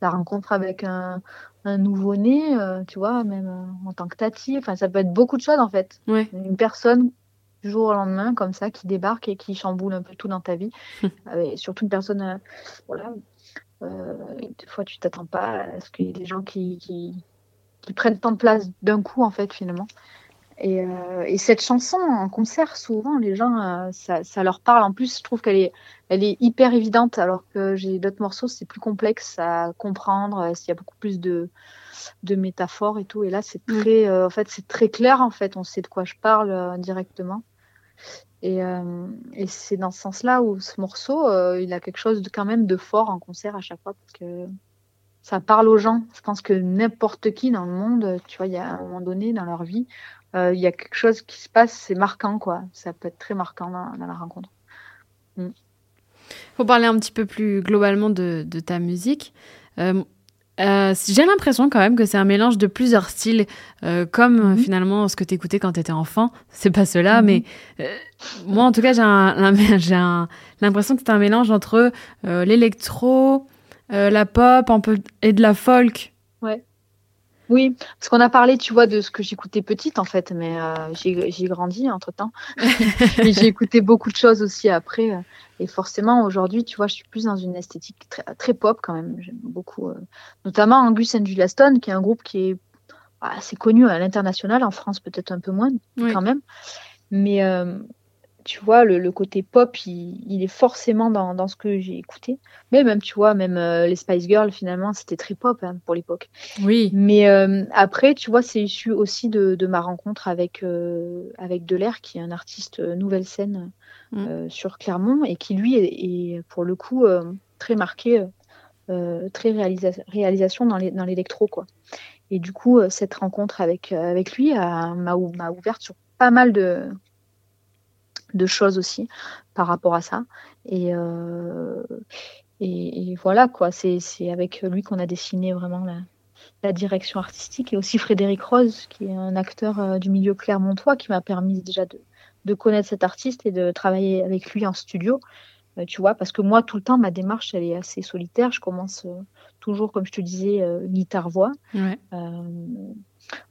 la, rencontre avec un, un nouveau-né, euh, tu vois, même en tant que tati, enfin, ça peut être beaucoup de choses, en fait. Ouais. Une personne du jour au lendemain, comme ça, qui débarque et qui chamboule un peu tout dans ta vie. Euh, et surtout une personne, euh, voilà, euh, des fois tu t'attends pas à ce qu'il y ait des gens qui, qui, prennent tant de place d'un coup, en fait, finalement. Et, et, cette chanson en concert, souvent, les gens, ça, ça, leur parle. En plus, je trouve qu'elle est, elle est hyper évidente, alors que j'ai d'autres morceaux, c'est plus complexe à comprendre. Il y a beaucoup plus de, de métaphores et tout. Et là, c'est mm. très, en fait, c'est très clair. En fait, on sait de quoi je parle directement. Euh, et, c'est dans ce sens-là où ce morceau, euh, il a quelque chose de, quand même de fort en concert à chaque fois parce que ça parle aux gens. Je pense que n'importe qui dans le monde, tu vois, il y a un moment donné dans leur vie, euh, il y a quelque chose qui se passe, c'est marquant, quoi. Ça peut être très marquant dans, la rencontre. Mm. Pour parler un petit peu plus globalement de, de ta musique, euh, j'ai l'impression quand même que c'est un mélange de plusieurs styles, euh, comme euh, mhm. finalement ce que tu écoutais quand tu étais enfant. C'est pas cela, mhm. mais moi en tout cas, j'ai l'impression que c'est un mélange entre l'électro, la pop un peu, et de la folk. Ouais. Oui, parce qu'on a parlé, tu vois, de ce que j'écoutais petite en fait, mais j'ai grandi entre temps. et j'ai écouté beaucoup de choses aussi après. Et forcément, aujourd'hui, tu vois, je suis plus dans une esthétique très, très pop quand même. J'aime beaucoup, euh, notamment Angus and Julia Stone, qui est un groupe qui est assez connu à l'international, en France peut-être un peu moins quand même. Mais euh, tu vois, le, côté pop, il, est forcément dans, dans ce que j'ai écouté. Mais même, tu vois, même euh, les Spice Girls, finalement, c'était très pop hein, pour l'époque. Oui. Mais après, tu vois, c'est issu aussi de, de, ma rencontre avec, avec Delair, qui est un artiste nouvelle scène Mm. Euh, sur Clermont et qui lui est, pour le coup euh, très marqué, euh, très réalisation dans l'électro quoi. Et du coup, cette rencontre avec, avec lui m'a ouverte sur pas mal de, de choses aussi par rapport à ça. Et, et, voilà, quoi. C'est avec lui qu'on a dessiné vraiment la, la, direction artistique. Et aussi Frédéric Rose, qui est un acteur du milieu clermontois, qui m'a permis déjà de, de connaître cet artiste et de travailler avec lui en studio. Euh, tu vois, parce que moi, tout le temps, ma démarche, elle est assez solitaire. Je commence euh, toujours, comme je te disais, euh, guitare-voix.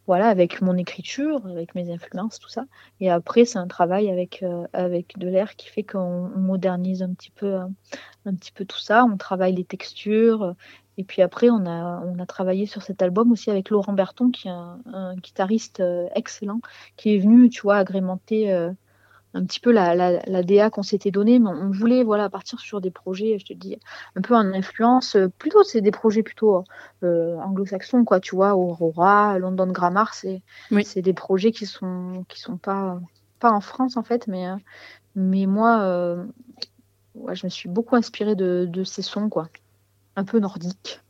Voilà, avec mon écriture, avec mes influences, tout ça. Et après, c'est un travail avec, avec de l'air qui fait qu'on modernise un petit, peu, un petit peu tout ça. On travaille les textures. Et puis après, on a, on a travaillé sur cet album aussi avec Laurent Berton, qui est un, un guitariste excellent, qui est venu, tu vois, agrémenter un petit peu la, la, DA qu'on s'était donnée, mais on voulait voilà partir sur des projets, je te dis, un peu en influence. Euh, plutôt, c'est des projets plutôt euh, anglo-saxons, quoi. Tu vois, Aurora, London Grammar, c'est des projets qui sont qui sont pas pas en France en fait, mais euh, mais moi, je me suis beaucoup inspirée de, de ces sons, quoi, un peu nordiques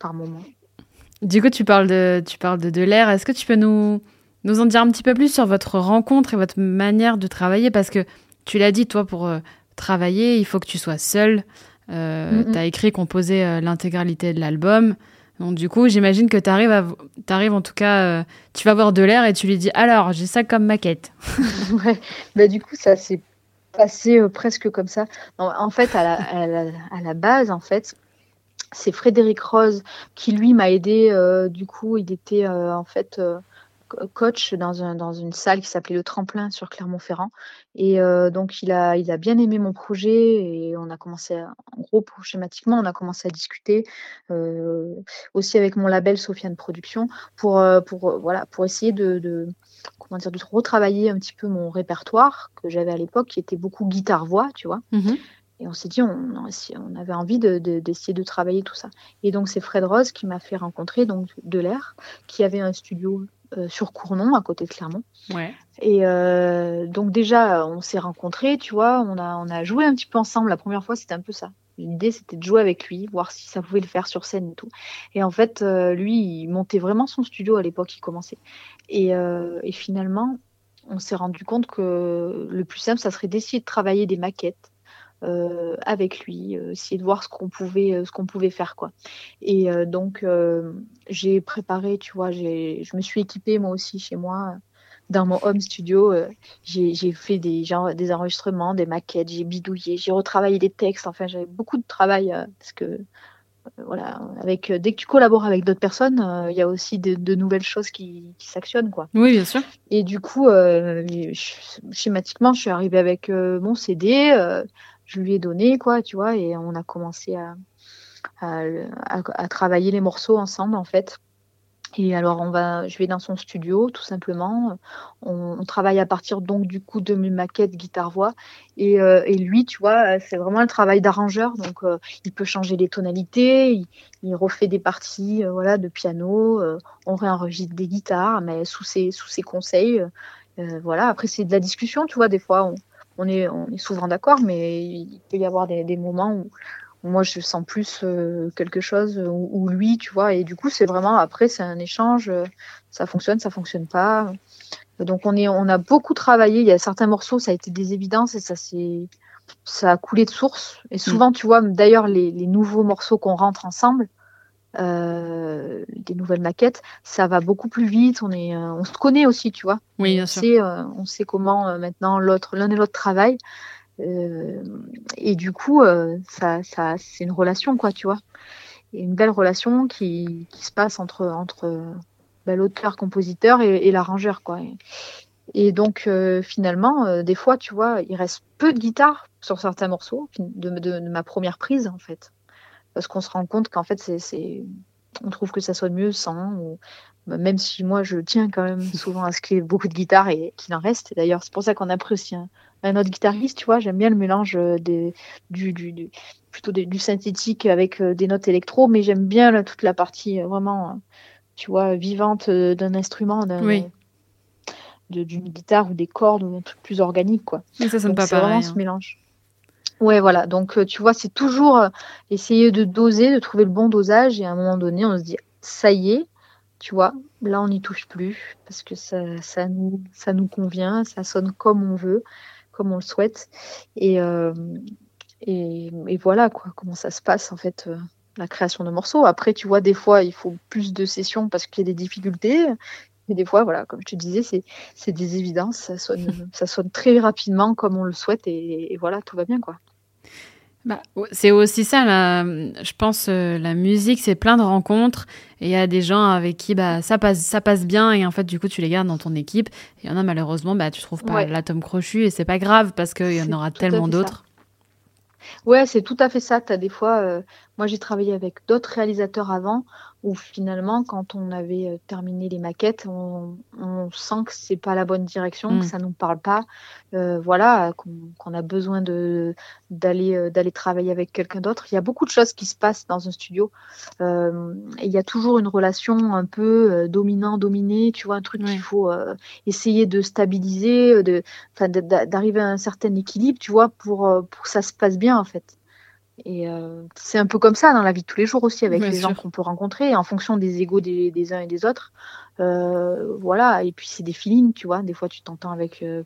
par moment. Du coup, tu parles de tu parles de, de l'air. Est-ce que tu peux nous nous en dire un petit peu plus sur votre rencontre et votre manière de travailler Parce que tu l'as dit, toi, pour euh, travailler, il faut que tu sois seule. Euh, tu as écrit, composé euh, l'intégralité de l'album. Donc du coup, j'imagine que tu arrives, à... arrives en tout cas, euh, tu vas voir de l'air et tu lui dis alors, j'ai ça comme maquette. ouais, bah, du coup, ça s'est passé presque comme ça. en fait, à la, à, la, à la, base, en fait, c'est Frédéric Rose qui lui m'a aidé. du coup, il était en fait coach dans, un, dans une salle qui s'appelait le Tremplin sur Clermont-Ferrand. Et euh, donc, il a, il a bien aimé mon projet et on a commencé, en gros, schématiquement, on a commencé à discuter euh, aussi avec mon label Sofiane Productions pour, euh, pour, voilà, pour essayer de, de, comment dire, de retravailler un petit peu mon répertoire que j'avais à l'époque qui était beaucoup guitare-voix, tu vois. Mmh et on s'est dit, on, on, avait envie d'essayer de, de, travailler tout ça. Et donc, c'est Fred Rose qui m'a fait rencontrer donc de l'air, qui avait un studio euh, sur Cournon, à côté de Clermont. Ouais. Et euh, donc, déjà, on s'est rencontrés, tu vois, on a, on a joué un petit peu ensemble. La première fois, c'était un peu ça. L'idée, c'était de jouer avec lui, voir si ça pouvait le faire sur scène et tout. Et en fait, euh, lui, il montait vraiment son studio à l'époque, il commençait. Et, et finalement, on s'est rendu compte que le plus simple, ça serait d'essayer de travailler des maquettes euh, avec lui, euh, essayer de voir ce qu'on pouvait, euh, ce qu'on pouvait faire quoi. Et donc j'ai préparé, tu vois, je me suis équipée moi aussi chez moi dans mon home studio. j'ai fait des, genre, des enregistrements, des maquettes, j'ai bidouillé, j'ai retravaillé des textes. Enfin, j'avais beaucoup de travail parce que voilà, avec dès que tu collabores avec d'autres personnes, il y a aussi de, de nouvelles choses qui, qui s'actionnent, quoi. Oui, bien sûr. Et du coup, euh, schématiquement, je suis arrivée avec mon CD, je lui ai donné, quoi, tu vois, et on a commencé à, à, travailler les morceaux ensemble, en fait. Et alors, on va, je vais dans son studio, tout simplement. On, travaille à partir donc du coup de mes maquettes guitare-voix. Et, euh, et, lui, tu vois, c'est vraiment un travail d'arrangeur. Donc, euh, il peut changer les tonalités, il, refait des parties, euh, voilà, de piano. On réenregistre des guitares, mais sous ses, sous ses conseils. Voilà. Après, c'est de la discussion, tu vois. Des fois, on, on est, on est souvent d'accord, mais il peut y avoir des, des moments où, où, moi je sens plus euh, quelque chose, ou, ou, lui, tu vois, et du coup c'est vraiment après c'est un échange, euh, ça fonctionne, ça fonctionne pas. Donc on est, on a beaucoup travaillé. Il y a certains morceaux, ça a été des évidences et ça c'est, ça a coulé de source. Et souvent, mm. tu vois, d'ailleurs les, les nouveaux morceaux qu'on rentre ensemble, euh, des nouvelles maquettes, ça va beaucoup plus vite. On est, euh, on se connaît aussi, tu vois. Oui, bien on sûr. Sait, euh, on sait comment euh, maintenant l'autre, l'un et l'autre travaillent. et du coup, ça, ça, c'est une relation, quoi, tu vois. Et une belle relation qui, qui se passe entre, entre bah, l'auteur-compositeur et, et l'arrangeur, quoi. Et, et donc, finalement, des fois, tu vois, il reste peu de guitare sur certains morceaux de, de, de ma première prise, en fait parce qu'on se rend compte qu'en fait, c'est, on trouve que ça sonne mieux sans, ou, même si moi je tiens quand même souvent à ce qu'il y ait beaucoup de guitare et qu'il en reste. Et d'ailleurs, c'est pour ça qu'on a pris aussi un, un, autre guitariste, tu vois. J'aime bien le mélange des, du, du, du plutôt des, du synthétique avec des notes électro, mais j'aime bien là, toute la partie vraiment, tu vois, vivante d'un instrument, oui. d'une guitare ou des cordes ou un truc plus organique, quoi. Mais ça sonne Donc, pas c'est pareil. vraiment ce hein. mélange. Ouais, voilà. Donc, euh, tu vois, c'est toujours euh, essayer de doser, de trouver le bon dosage. Et à un moment donné, on se dit, ça y est, tu vois, là, on n'y touche plus parce que ça, ça, nous, ça nous convient, ça sonne comme on veut, comme on le souhaite. Et, euh, voilà, quoi, comment ça se passe, en fait, la création de morceaux. Après, tu vois, des fois, il faut plus de sessions parce qu'il y a des difficultés. Et des fois, voilà, comme je te disais, c'est des évidences. Ça sonne, ça sonne très rapidement comme on le souhaite et, et voilà, tout va bien, quoi. Bah, c'est aussi ça, la, je pense, euh, la musique, c'est plein de rencontres. Et il y a des gens avec qui bah, ça, passe, ça passe bien et en fait, du coup, tu les gardes dans ton équipe. Il y en a malheureusement, bah, tu trouves pas Ouais. l'atome crochu et c'est pas grave parce qu'il y en aura tellement d'autres. Ouais, c'est tout à fait ça. T'as des fois, euh, moi j'ai travaillé avec d'autres réalisateurs avant, où finalement, quand on avait euh, terminé les maquettes, on, on sent que c'est pas la bonne direction, Mm. que ça nous parle pas, euh, voilà, qu'on a besoin de d'aller euh, d'aller travailler avec quelqu'un d'autre. Il y a beaucoup de choses qui se passent dans un studio. Euh, et il y a toujours une relation un peu euh, dominant-dominé, tu vois, un truc Ouais. qu'il faut euh, essayer de stabiliser, de, d'arriver à un certain équilibre, tu vois, pour, pour que ça se passe bien, en fait. Et euh, c'est un peu comme ça dans la vie de tous les jours aussi, avec Bien les gens qu'on peut rencontrer, en fonction des égaux des, des uns et des autres. Euh, voilà, et puis c'est des feelings, tu vois. Des fois, tu t'entends avec, euh,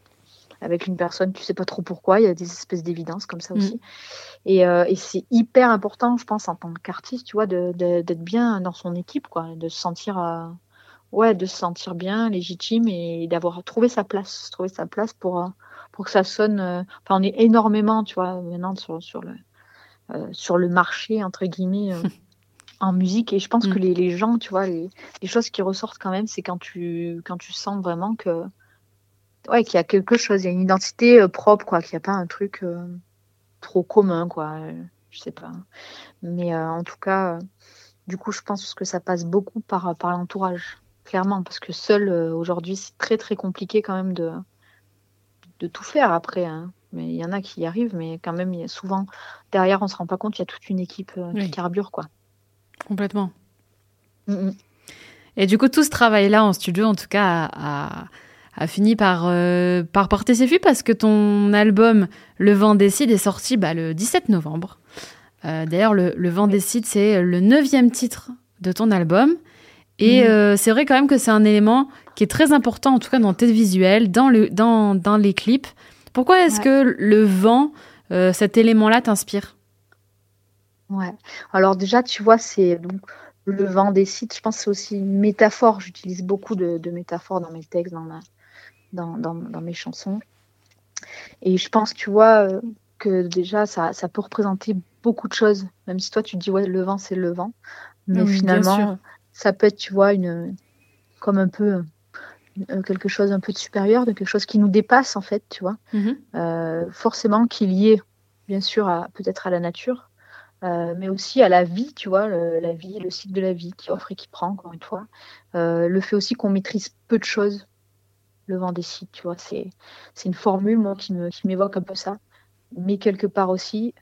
avec une personne, tu sais pas trop pourquoi, il y a des espèces d'évidences comme ça Mm. aussi. Et, et c'est hyper important, je pense, en tant qu'artiste, tu vois, d'être bien dans son équipe, quoi, de se sentir, ouais, de se sentir bien, légitime et d'avoir trouvé sa place, trouver sa place pour, pour que ça sonne. Enfin, on est énormément, tu vois, maintenant sur, sur le, sur le marché entre guillemets. euh, en musique et je pense Mm. que les, les gens tu vois les, les choses qui ressortent quand même c'est quand tu quand tu sens vraiment que ouais qu'il y a quelque chose il y a une identité euh, propre quoi qu'il n'y a pas un truc euh, trop commun quoi euh, je sais pas mais euh, en tout cas euh, du coup je pense que ça passe beaucoup par par l'entourage clairement parce que seul euh, aujourd'hui c'est très très compliqué quand même de de tout faire après hein. Mais il y en a qui y arrivent, mais quand même, souvent, derrière, on se rend pas compte, il y a toute une équipe euh, Oui. qui carbure, quoi. Complètement. Mm, mm. Et du coup, tout ce travail-là en studio, en tout cas, a, fini par, euh, par porter ses fruits parce que ton album Le Vent décide est sorti bah, le 17 novembre. Euh, D'ailleurs, le, le Vent décide, c'est le neuvième titre de ton album. Et euh, c'est vrai quand même que c'est un élément qui est très important, en tout cas dans tes visuels, dans, le, dans, dans les clips. Pourquoi est-ce Ouais. que le vent, euh, cet élément-là, t'inspire? Ouais. Alors déjà, tu vois, c'est donc le vent décide. Je pense que c'est aussi une métaphore. J'utilise beaucoup de, de métaphores dans mes textes, dans, ma, dans, dans, dans mes chansons. Et je pense, tu vois, euh, que déjà, ça, ça peut représenter beaucoup de choses. Même si toi, tu dis, ouais, le vent, c'est le vent. Mais oui, bien finalement, ça peut être, tu vois, une, comme un peu quelque chose un peu de supérieur, de quelque chose qui nous dépasse, en fait, tu vois. Mhm. Euh, forcément qu'il y ait, bien sûr, à- peut-être à la nature, euh, mais aussi à la vie, tu vois, le- la vie, le cycle de la vie qui offre et qui prend, encore une fois. Euh, le fait aussi qu'on maîtrise peu de choses, le vent décide, tu vois, c'est c'est une formule, moi, qui me- qui m'évoque un peu ça. Mais quelque part aussi,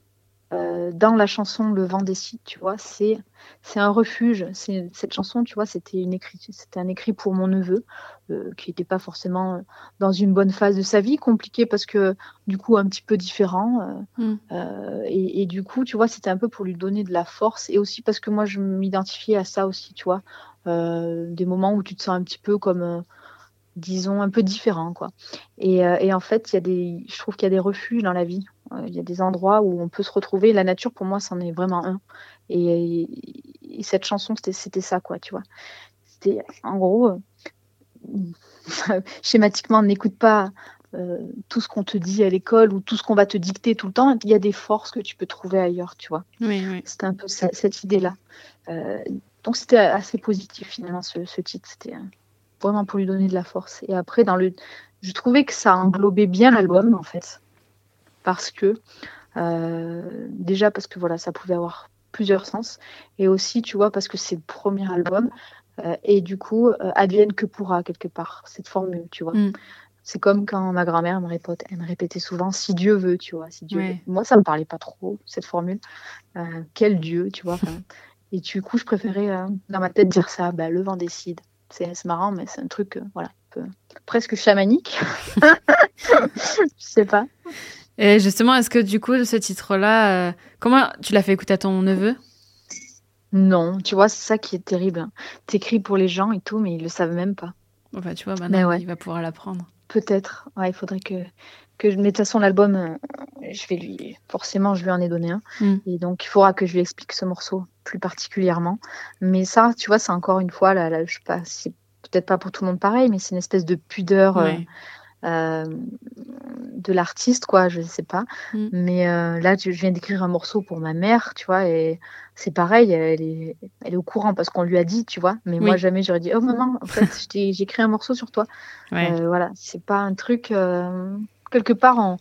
euh, dans la chanson Le vent décide, tu vois, c'est c'est un refuge. C'est cette chanson, tu vois, c'était une écrit, c'était un écrit pour mon neveu, euh, qui n'était pas forcément dans une bonne phase de sa vie, compliqué parce que du coup un petit peu différent. euh, Mm. euh, et, et du coup, tu vois, c'était un peu pour lui donner de la force et aussi parce que moi, je m'identifiais à ça aussi, tu vois, Euh, des moments où tu te sens un petit peu comme, euh, disons, un peu différent, quoi. Et, euh, et en fait, il y a des, je trouve qu'il y a des refuges dans la vie. Euh, Il y a des endroits où on peut se retrouver. La nature, pour moi, c'en est vraiment un. Et, et cette chanson, c'était c'était ça, quoi, tu vois. C'était, en gros, euh, schématiquement, n'écoute pas euh, tout ce qu'on te dit à l'école ou tout ce qu'on va te dicter tout le temps. Il y a des forces que tu peux trouver ailleurs, tu vois. Oui, oui. C'était un peu ça- cette idée-là. Euh, donc c'était assez positif finalement ce, ce titre. C'était vraiment pour lui donner de la force. Et après, dans le, je trouvais que ça englobait bien l'album en fait, parce que euh, déjà parce que voilà, ça pouvait avoir plusieurs sens, et aussi tu vois parce que c'est le premier album. euh, et du coup, euh, advienne que pourra quelque part cette formule, tu vois. Mm. C'est comme quand ma grand-mère me répétait, elle me répétait souvent si Dieu veut, tu vois, si Dieu Ouais. Moi, ça me parlait pas trop cette formule. Quel Dieu, tu vois. Et du coup, je préférais dans ma tête dire ça, bah, le vent décide. C'est marrant, mais c'est un truc, euh, voilà, peu- presque chamanique. je sais pas. Et justement, est-ce que du coup, ce titre-là, euh, comment tu l'as fait écouter à ton neveu? Non, tu vois, c'est ça qui est terrible. hein. T'écris pour les gens et tout, mais ils le savent même pas. Enfin, tu vois, maintenant, Mais ouais. il va pouvoir l'apprendre. Peut-être. Ouais, il faudrait que, que. Mais de toute façon, l'album, euh, je vais lui. Forcément, je lui en ai donné un. Mm. Et donc, il faudra que je lui explique ce morceau plus particulièrement. Mais ça, tu vois, c'est encore une fois, là, là, je sais pas, c'est peut-être pas pour tout le monde pareil, mais c'est une espèce de pudeur. euh, euh, de l'artiste, quoi, je sais pas. Mm. Mais euh, là, je viens d'écrire un morceau pour ma mère, tu vois, et c'est pareil, elle est, elle est au courant parce qu'on lui a dit, tu vois. Mais moi, jamais j'aurais dit, oh maman, en fait, écrit un morceau sur toi. Ouais. Euh, voilà, c'est pas un truc. Euh, quelque part, on,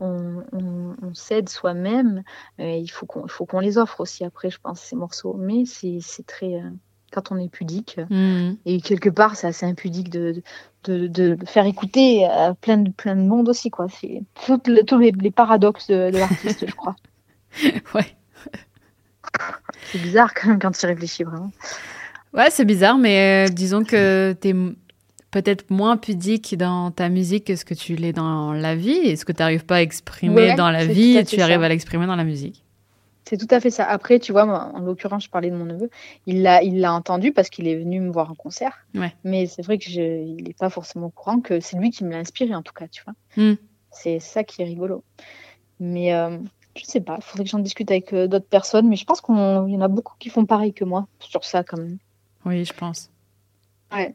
on, on, on cède soi-même. euh, il faut qu'on les offre aussi après, je pense, ces morceaux. Mais c'est très. euh, quand on est pudique, Mhm. et quelque part, c'est assez impudique de, de, faire écouter à plein de, plein de monde aussi, quoi. C'est toutes le- tous les, les paradoxes de, de l'artiste, je crois. ouais. C'est bizarre quand même quand tu réfléchis vraiment. Ouais, c'est bizarre, mais euh, disons que t'es peut-être moins pudique dans ta musique que ce que tu l'es dans la vie. Et ce que tu n'arrives pas à exprimer Ouais, dans la vie, tu arrives ça. à l'exprimer dans la musique? C'est tout à fait ça. Après, tu vois, moi, en l'occurrence, je parlais de mon neveu. Il l'a, il l'a entendu parce qu'il est venu me voir en concert. Ouais. Mais c'est vrai que je, il n'est pas forcément au courant que c'est lui qui me l'a inspiré, en tout cas, tu vois. Hmm. C'est ça qui est rigolo. Mais euh, je sais pas, il faudrait que j'en discute avec euh, d'autres personnes. Mais je pense qu'il y en a beaucoup qui font pareil que moi sur ça, quand même. Oui, je pense. Ouais.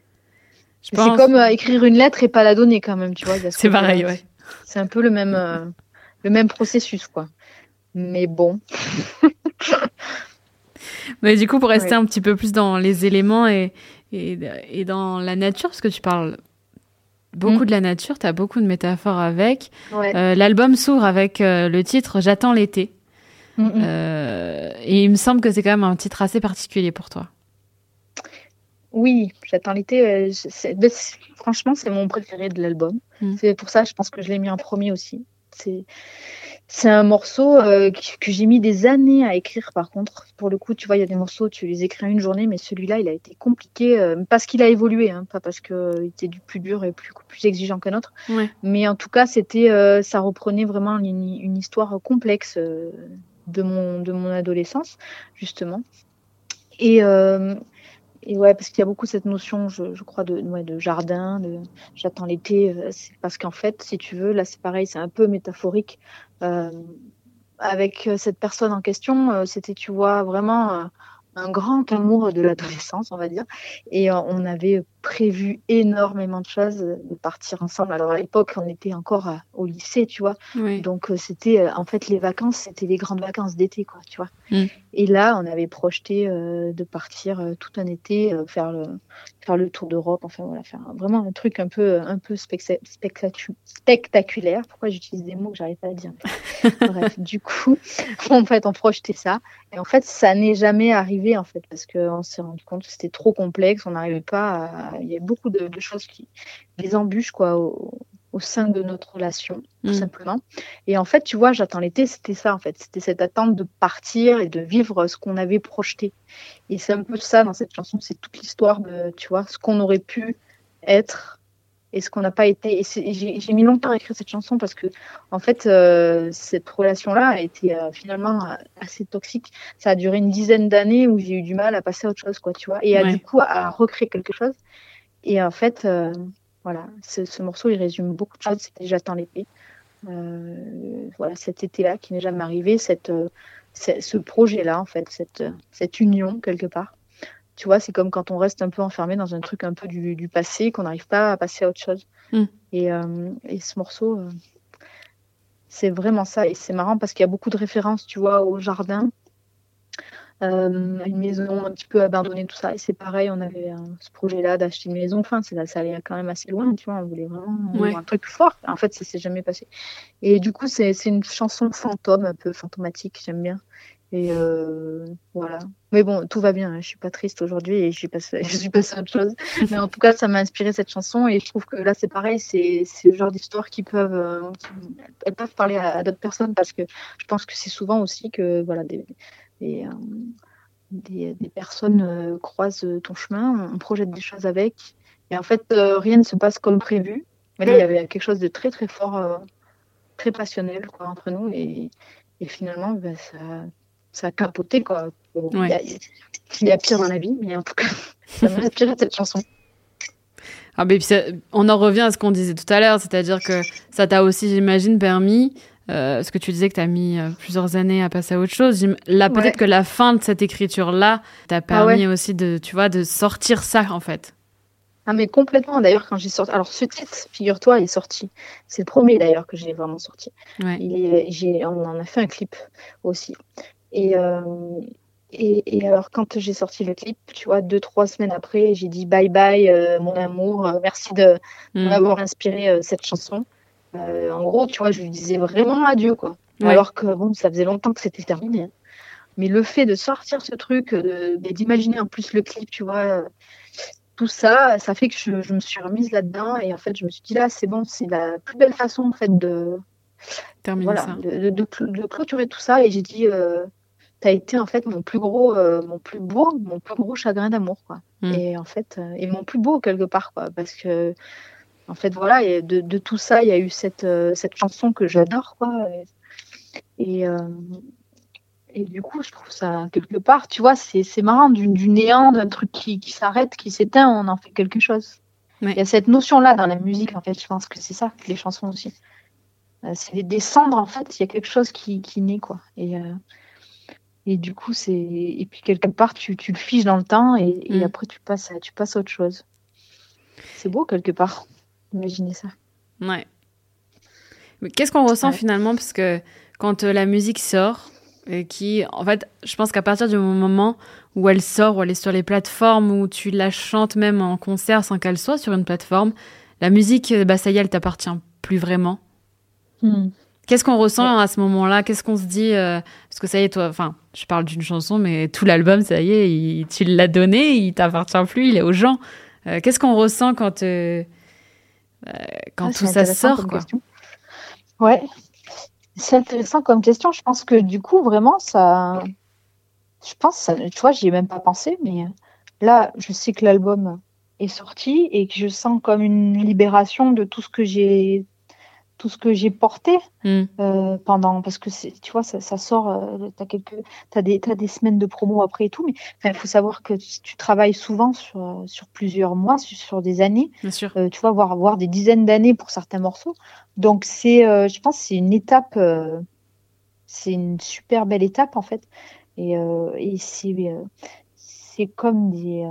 C'est pense. comme euh, écrire une lettre et pas la donner, quand même, tu vois. C'est côté-là pareil, ouais. C'est un peu le même, euh, le même processus, quoi. Mais bon. Mais du coup, pour rester Ouais. un petit peu plus dans les éléments et, et, et dans la nature, parce que tu parles beaucoup Mm. de la nature, tu as beaucoup de métaphores avec. Ouais. Euh, L'album s'ouvre avec euh, le titre J'attends l'été. Mm, mm. Euh, et il me semble que c'est quand même un titre assez particulier pour toi. Oui, j'attends l'été. euh, ben, franchement, c'est mon préféré de l'album. Mm. C'est pour ça, je pense que je l'ai mis en premier aussi. c'est un morceau euh, que, que j'ai mis des années à écrire. Par contre, pour le coup, tu vois, il y a des morceaux, tu les écris en une journée, mais celui-là, il a été compliqué euh, parce qu'il a évolué, hein, pas parce qu'il euh, était du plus dur et plus plus exigeant qu'un autre. Ouais. Mais en tout cas, c'était, ça reprenait vraiment une, une histoire complexe de mon de mon adolescence, justement. Et et ouais, parce qu'il y a beaucoup cette notion, je, crois, de, de jardin, j'attends l'été. euh, C'est parce qu'en fait, si tu veux, là c'est pareil, c'est un peu métaphorique. Euh, avec euh, cette personne en question, c'était, tu vois, vraiment un grand amour de l'adolescence, on va dire. Et on avait prévu énormément de choses, euh, de partir ensemble. Alors à l'époque, on était encore à- au lycée, tu vois. Oui. Donc euh, c'était euh, en fait les vacances, c'était les grandes vacances d'été, quoi, tu vois. Mm. Et là, on avait projeté euh, de partir euh, tout un été, euh, faire le faire le tour d'Europe, enfin voilà, faire vraiment un truc un peu un peu spectaculaire. Pourquoi j'utilise des mots que j'arrive pas à dire Bref, du coup, en fait, on projetait ça. Et en fait, ça n'est jamais arrivé en fait parce qu'on s'est rendu compte que c'était trop complexe, on n'arrivait pas. À... Il y a beaucoup de, de choses qui des embûches quoi au, au sein de notre relation tout Mm. simplement. Et en fait, tu vois, j'attends l'été, c'était ça en fait, c'était cette attente de partir et de vivre ce qu'on avait projeté. Et c'est un peu ça dans cette chanson, c'est toute l'histoire de, tu vois, ce qu'on aurait pu être et ce qu'on n'a pas été. J'ai mis longtemps à écrire cette chanson parce que, en fait, euh, cette relation-là a été euh, finalement euh, assez toxique. Ça a duré une dizaine d'années où j'ai eu du mal à passer à autre chose, quoi, tu vois, et à, du coup à recréer quelque chose. Et en fait, euh, voilà, ce, ce morceau, il résume beaucoup de choses. C'était J'attends l'été. Euh, voilà, cet été-là qui n'est jamais arrivé, cette, ce projet-là, en fait, cette, cette union quelque part. Tu vois, c'est comme quand on reste un peu enfermé dans un truc un peu du, du passé, qu'on n'arrive pas à passer à autre chose. Mm. Et, euh, et ce morceau, euh, c'est vraiment ça. Et c'est marrant parce qu'il y a beaucoup de références, tu vois, au jardin, euh, à une maison un petit peu abandonnée, tout ça. Et c'est pareil, on avait euh, ce projet-là d'acheter une maison. Enfin, ça allait quand même assez loin, tu vois. On voulait vraiment Ouais. un truc fort. En fait, ça s'est jamais passé. Et du coup, c'est une chanson fantôme, un peu fantomatique, j'aime bien. Et euh, voilà. Mais bon, tout va bien. hein. Je suis pas triste aujourd'hui et je suis passée, je suis passée à autre chose. Mais en tout cas, ça m'a inspiré cette chanson et je trouve que là, c'est pareil. C'est le genre d'histoire qui peuvent, euh, elles peuvent parler à, d'autres personnes parce que je pense que c'est souvent aussi que voilà des des, euh, des, personnes croisent ton chemin, on projette des choses avec et en fait rien ne se passe comme prévu. Mais là, il y avait quelque chose de très très fort, très passionnel entre nous et, et finalement, ben, ça ça a capoté quoi. Il Ouais. y, a- il y a pire dans la vie, mais en tout cas, ça m'a inspiré cette chanson. Ah, mais puis ça- on en revient à ce qu'on disait tout à l'heure, c'est-à-dire que ça t'a aussi, j'imagine, permis, euh, ce que tu disais que tu as mis euh, plusieurs années à passer à autre chose. Là, peut-être Ouais. que la fin de cette écriture-là t'a Ah permis aussi de, tu vois, de sortir ça, en fait. Ah mais complètement. D'ailleurs, quand j'ai sorti, alors ce titre, figure-toi, il est sorti. C'est le premier d'ailleurs que j'ai vraiment sorti. Ouais. Il est, on en a fait un clip aussi. Et, euh, et, et alors quand j'ai sorti le clip, tu vois, deux trois semaines après, j'ai dit bye bye euh, mon amour, euh, merci de Mm. m'avoir inspiré euh, cette chanson. En gros, tu vois, je lui disais vraiment adieu quoi. Ouais. Alors que bon, ça faisait longtemps que c'était terminé. hein. Mais le fait de sortir ce truc, d'imaginer en plus le clip, tu vois, tout ça, ça fait que je, je me suis remise là-dedans et en fait, je me suis dit là, c'est bon, c'est la plus belle façon en fait de, Termine voilà, ça. de, de clôturer tout ça. Et j'ai dit, euh, t'as été en fait mon plus gros, euh, mon plus beau, mon plus gros chagrin d'amour, quoi. Mm. Et en fait, euh, et mon plus beau quelque part, quoi, parce que en fait, voilà, et de, de tout ça, il y a eu cette, euh, cette chanson que j'adore, quoi. Et, et, et du coup, je trouve ça quelque part, tu vois, c'est marrant, du, du néant, d'un truc qui, qui s'arrête, qui s'éteint, on en fait quelque chose. Ouais. Il y a cette notion-là dans la musique, en fait, je pense que c'est ça, les chansons aussi. C'est des descendre, en fait, il y a quelque chose qui, qui naît, quoi. Et, et du coup, c'est. Et puis, quelque part, tu, tu le figes dans le temps et, et Mm. après, tu passes, à, tu passes à autre chose. C'est beau, quelque part. Imaginez ça. Ouais. Mais qu'est-ce qu'on ressent Ouais. finalement? Parce que quand euh, la musique sort, et qui, en fait, je pense qu'à partir du moment où elle sort, où elle est sur les plateformes, où tu la chantes même en concert sans qu'elle soit sur une plateforme, la musique, euh, bah ça y est, elle t'appartient plus vraiment. Qu'est-ce qu'on ressent à ce moment-là? Qu'est-ce qu'on se dit euh, Parce que ça y est, toi, enfin, je parle d'une chanson, mais tout l'album, ça y est, il- tu l'as donné, il t'appartient plus, il est aux gens. Euh, Qu'est-ce qu'on ressent quand, euh, quand Ah, tout ça sort, quoi? question. Ouais. C'est intéressant comme question. Je pense que du coup, vraiment, ça. Je pense, ça... tu vois, j'y ai même pas pensé, mais là, je sais que l'album est sorti et que je sens comme une libération de tout ce que j'ai tout ce que j'ai porté Mm. euh, pendant parce que tu vois ça, ça sort euh, t'as quelques t'as des des semaines de promo après et tout mais il faut savoir que tu, tu travailles souvent sur euh, sur plusieurs mois sur, sur des années Bien sûr. euh, tu vois voire voire des dizaines d'années pour certains morceaux donc c'est je pense c'est une étape c'est une super belle étape en fait et et c'est c'est comme des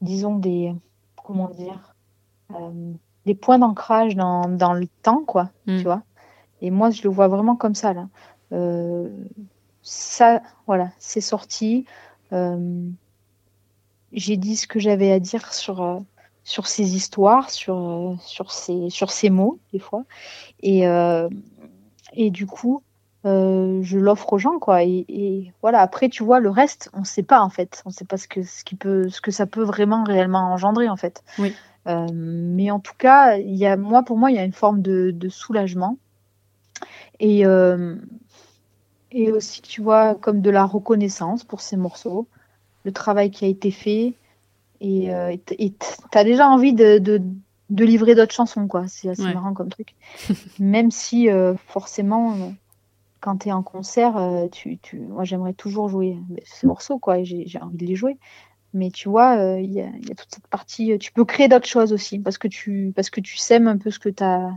disons des comment dire des points d'ancrage dans, dans le temps quoi Mm. tu vois. Et moi je le vois vraiment comme ça là. Euh, ça voilà c'est sorti. Euh, j'ai dit ce que j'avais à dire sur euh, sur ces histoires sur sur ces sur ces mots des fois. Et euh, et du coup euh, je l'offre aux gens quoi. Et, et voilà après tu vois le reste on sait pas en fait. On sait pas ce que ce qui peut ce que ça peut vraiment réellement engendrer en fait. Oui. Euh, mais en tout cas il y a moi pour moi il y a une forme de, de soulagement. Et euh, et aussi tu vois comme de la reconnaissance pour ces morceaux. Le travail qui a été fait. Et euh, et t'as déjà envie de, de, de livrer d'autres chansons quoi. C'est assez Ouais. marrant comme truc. Même si euh, forcément quand tu es en concert tu, tu moi j'aimerais toujours jouer ces morceaux quoi j'ai envie de les jouer mais tu vois euh, il y, a, il y a toute cette partie euh, tu peux créer d'autres choses aussi parce que tu parce que tu sèmes un peu ce que tu as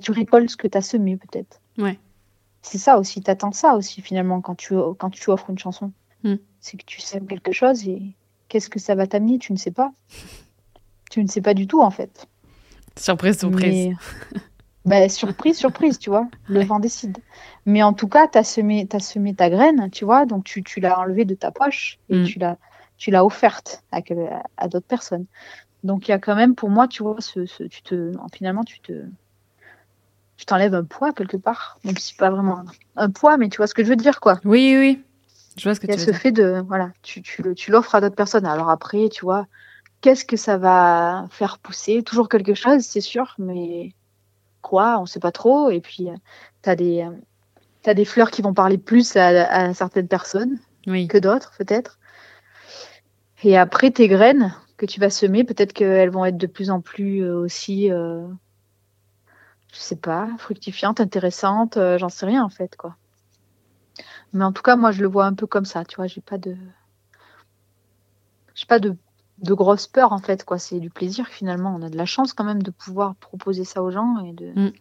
tu récoltes ce que tu as semé peut-être Ouais. c'est ça aussi t'attends ça aussi finalement quand tu quand tu offres une chanson Mm. c'est que tu sèmes quelque chose et qu'est-ce que ça va t'amener tu ne sais pas tu ne sais pas du tout en fait Surprise, surprise. mais... bah, surprise, surprise, tu vois. Le Ouais. vent décide. Mais en tout cas, tu as semé, t'as semé ta graine, tu vois. Donc, tu, tu l'as enlevée de ta poche et Mm. tu l'as tu l'as offerte à, d'autres personnes. Donc, il y a quand même, pour moi, tu vois, ce, ce- tu te, finalement, tu te tu t'enlèves un poids quelque part. Même si pas vraiment un, poids, mais tu vois ce que je veux dire, quoi. Oui, oui. Je vois ce que Il y a tu veux ce dire. fait de, voilà, tu, tu, le- tu l'offres à d'autres personnes. Alors après, tu vois, qu'est-ce que ça va faire pousser? Toujours quelque chose, c'est sûr, mais quoi? On sait pas trop. Et puis, tu as des, t'as des fleurs qui vont parler plus à, à certaines personnes Oui. que d'autres, peut-être. Et après, tes graines que tu vas semer, peut-être qu'elles vont être de plus en plus euh, aussi, euh, je sais pas, fructifiantes, intéressantes, euh, j'en sais rien en fait, quoi. Mais en tout cas, moi, je le vois un peu comme ça, tu vois, j'ai pas de. J'ai pas de, de grosse peur en fait, quoi. C'est du plaisir finalement. On a de la chance quand même de pouvoir proposer ça aux gens et de, Mm.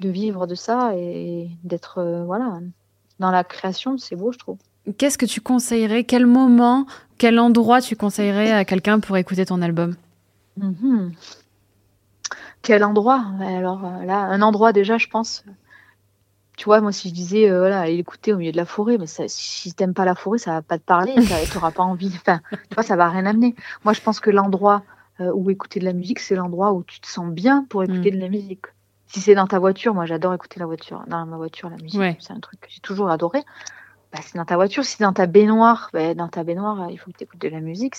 de vivre de ça et d'être, euh, voilà, dans la création, c'est beau, je trouve. Qu'est-ce que tu conseillerais? Quel moment, quel endroit tu conseillerais à quelqu'un pour écouter ton album? Mhm. Quel endroit? Alors euh, là, un endroit déjà, je pense. euh, Tu vois, moi, si je disais, euh, voilà, aller l'écouter au milieu de la forêt, mais ça, si t'aimes pas la forêt, ça va pas te parler, ça t'auras pas envie. Enfin, tu vois, ça va rien amener. Moi, je pense que l'endroit euh, où écouter de la musique, c'est l'endroit où tu te sens bien pour écouter de la musique. Si c'est dans ta voiture, moi, j'adore écouter la voiture, dans ma voiture, la musique. Ouais. C'est un truc que j'ai toujours adoré. Bah, c'est dans ta voiture. C'est dans ta baignoire, bah, dans ta baignoire, euh, il faut que tu écoutes de la musique.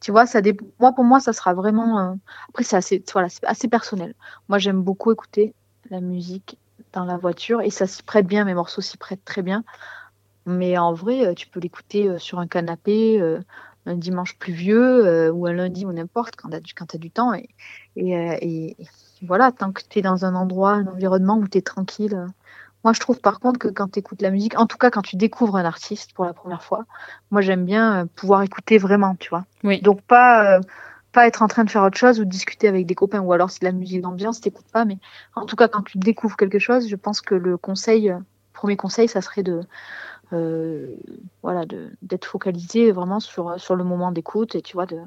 Tu vois, ça moi, pour moi, ça sera vraiment. euh, Après, c'est assez, voilà, assez personnel. Moi, j'aime beaucoup écouter la musique dans la voiture et ça s'y prête bien. Mes morceaux s'y prêtent très bien. Mais en vrai, euh, tu peux l'écouter sur un canapé, un dimanche pluvieux ou un lundi ou n'importe quand tu as, du- du temps. Et- et voilà, tant que tu es dans un endroit, un environnement où tu es tranquille. Moi, je trouve par contre que quand tu écoutes la musique, en tout cas quand tu découvres un artiste pour la première fois, moi j'aime bien euh, pouvoir écouter vraiment, tu vois. Oui. Donc pas, euh, pas être en train de faire autre chose ou de discuter avec des copains ou alors c'est de la musique d'ambiance, t'écoutes pas. Mais en tout cas, quand tu découvres quelque chose, je pense que le conseil, euh, premier conseil, ça serait de euh, voilà, d'être focalisé vraiment sur, sur le moment d'écoute et tu vois, de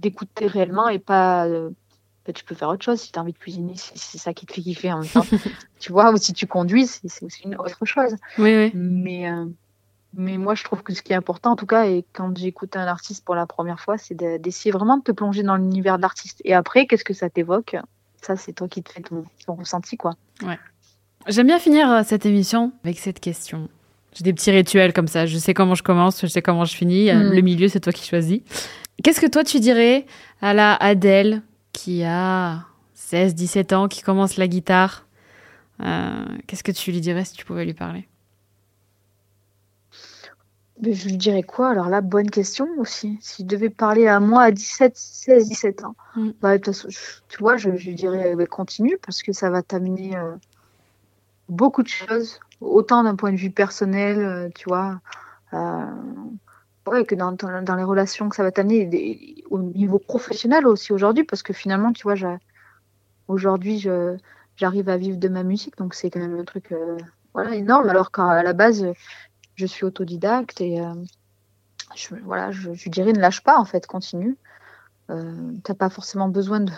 d'écouter réellement et pas. euh, bah, tu peux faire autre chose si tu as envie de cuisiner, si c'est ça qui te fait kiffer en même temps. tu vois, ou si tu conduis, c'est aussi une autre chose. Oui, oui. Mais, euh, mais moi, je trouve que ce qui est important, en tout cas, et quand j'écoute un artiste pour la première fois, c'est de- d'essayer vraiment de te plonger dans l'univers de l'artiste. Et après, qu'est-ce que ça t'évoque? Ça, c'est toi qui te fais ton, ton ressenti, quoi. J'aime bien finir euh, cette émission avec cette question. J'ai des petits rituels comme ça. Je sais comment je commence, je sais comment je finis. Euh, Mm. Le milieu, c'est toi qui choisis. Qu'est-ce que toi, tu dirais à la Adèle qui a 16-17 ans, qui commence la guitare, euh, qu'est-ce que tu lui dirais si tu pouvais lui parler? Mais je lui dirais quoi? Alors là, bonne question aussi. Si je devais parler à moi à 17, 16, 17 ans, Mm. bah, façon, tu vois, je, je lui dirais bah, continue parce que ça va t'amener euh, beaucoup de choses, autant d'un point de vue personnel, euh, tu vois, euh, ouais, que dans, les relations que ça va t'amener au niveau professionnel aussi aujourd'hui, parce que finalement, tu vois, aujourd'hui, j'arrive à vivre de ma musique, donc c'est quand même un truc euh, voilà, énorme, alors qu'à la base, je suis autodidacte et euh, je, voilà, je, je dirais ne lâche pas en fait, continue. Euh, T'as pas forcément besoin de,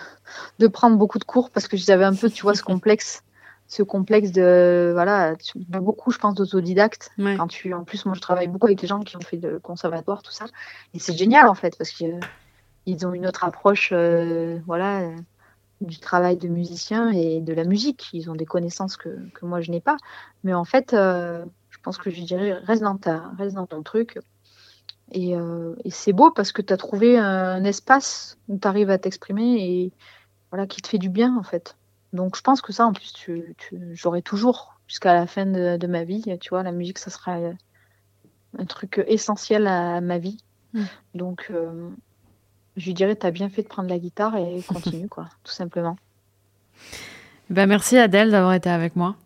de prendre beaucoup de cours parce que j'avais un peu, tu vois, ce complexe, ce complexe de voilà, tu- de beaucoup, je pense, d'autodidacte. Ouais. Quand tu, en plus, moi, je travaille beaucoup avec des gens qui ont fait le conservatoire, tout ça, et c'est génial en fait parce que euh, ils ont une autre approche, euh, voilà, euh, du travail de musicien et de la musique. Ils ont des connaissances que, que moi je n'ai pas, mais en fait, je pense que je dirais reste dans ta, reste dans ton truc. Et, et c'est beau parce que tu as trouvé un espace où tu arrives à t'exprimer et voilà qui te fait du bien en fait. Donc je pense que ça en plus tu, tu j'aurai toujours jusqu'à la fin de, de ma vie, tu vois, la musique ça sera euh, un truc essentiel à ma vie. Mm. Donc euh, je lui dirais t'as bien fait de prendre la guitare et continue quoi, tout simplement. Ben, merci Adèle d'avoir été avec moi.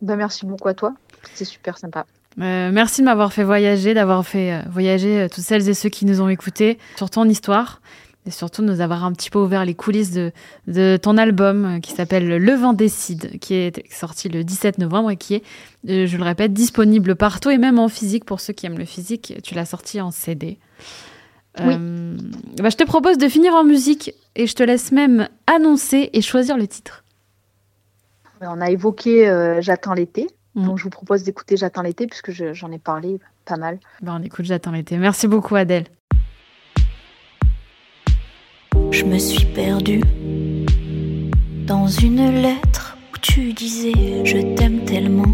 Bah merci beaucoup à toi, c'était super sympa. Euh, merci de m'avoir fait voyager, d'avoir fait voyager toutes celles et ceux qui nous ont écoutés sur ton histoire et surtout nous avoir un petit peu ouvert les coulisses de, de ton album euh, qui s'appelle Le vent décide, qui est sorti le 17 novembre et qui est, euh, je le répète, disponible partout et même en physique pour ceux qui aiment le physique. Tu l'as sorti en CD. Oui. Euh, bah, je te propose de finir en musique et je te laisse même annoncer et choisir le titre. On a évoqué euh, J'attends l'été, Mm. donc je vous propose d'écouter J'attends l'été puisque je- j'en ai parlé pas mal. Bah, on écoute, j'attends l'été. Merci beaucoup Adèle. Je me suis perdue dans une lettre où tu disais je t'aime tellement.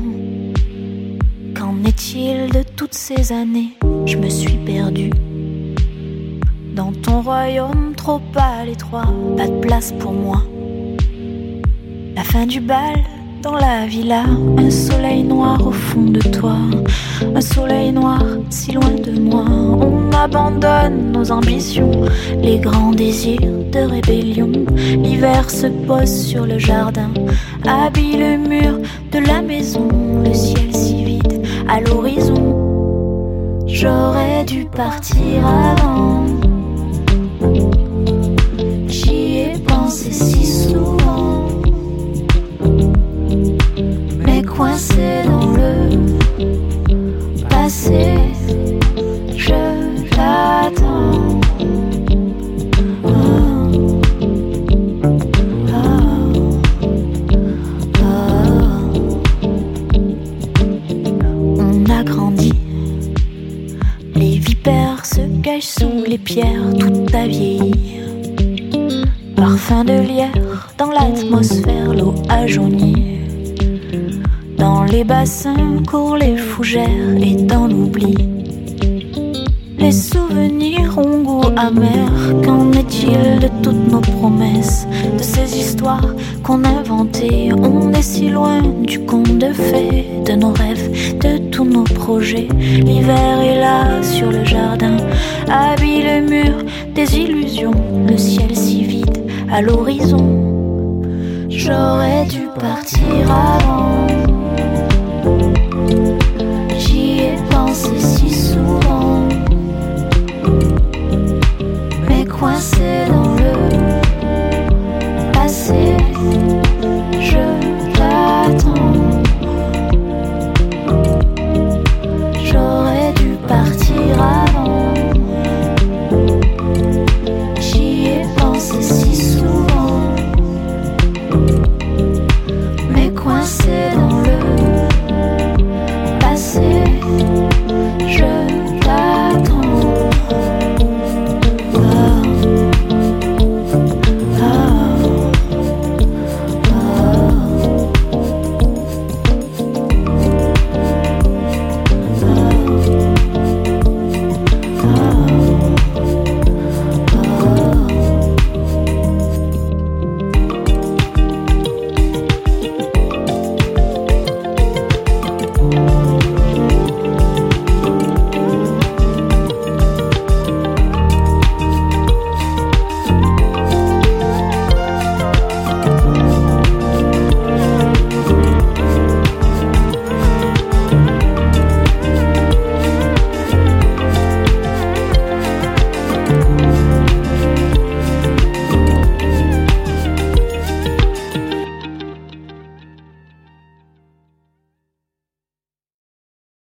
Qu'en est-il de toutes ces années? Je me suis perdue dans ton royaume trop à l'étroit, pas de place pour moi. La fin du bal dans la villa, un soleil noir au fond de toi, un soleil noir si loin de moi. On abandonne nos ambitions, les grands désirs de rébellion. L'hiver se pose sur le jardin, habille le mur de la maison, le ciel si vide à l'horizon. J'aurais dû partir avant. Coincé dans le passé, je l'attends. On a grandi, les vipères se cachent sous les pierres, tout a vieilli. Parfum de lierre dans l'atmosphère, l'eau a jauni. Dans les bassins courent les fougères et dans l'oubli. Les souvenirs ont goût amer. Qu'en est-il de toutes nos promesses, de ces histoires qu'on inventait On est si loin du conte de fées, de nos rêves, de tous nos projets. L'hiver est là sur le jardin, habille le mur des illusions, le ciel si vide à l'horizon. J'aurais dû partir avant.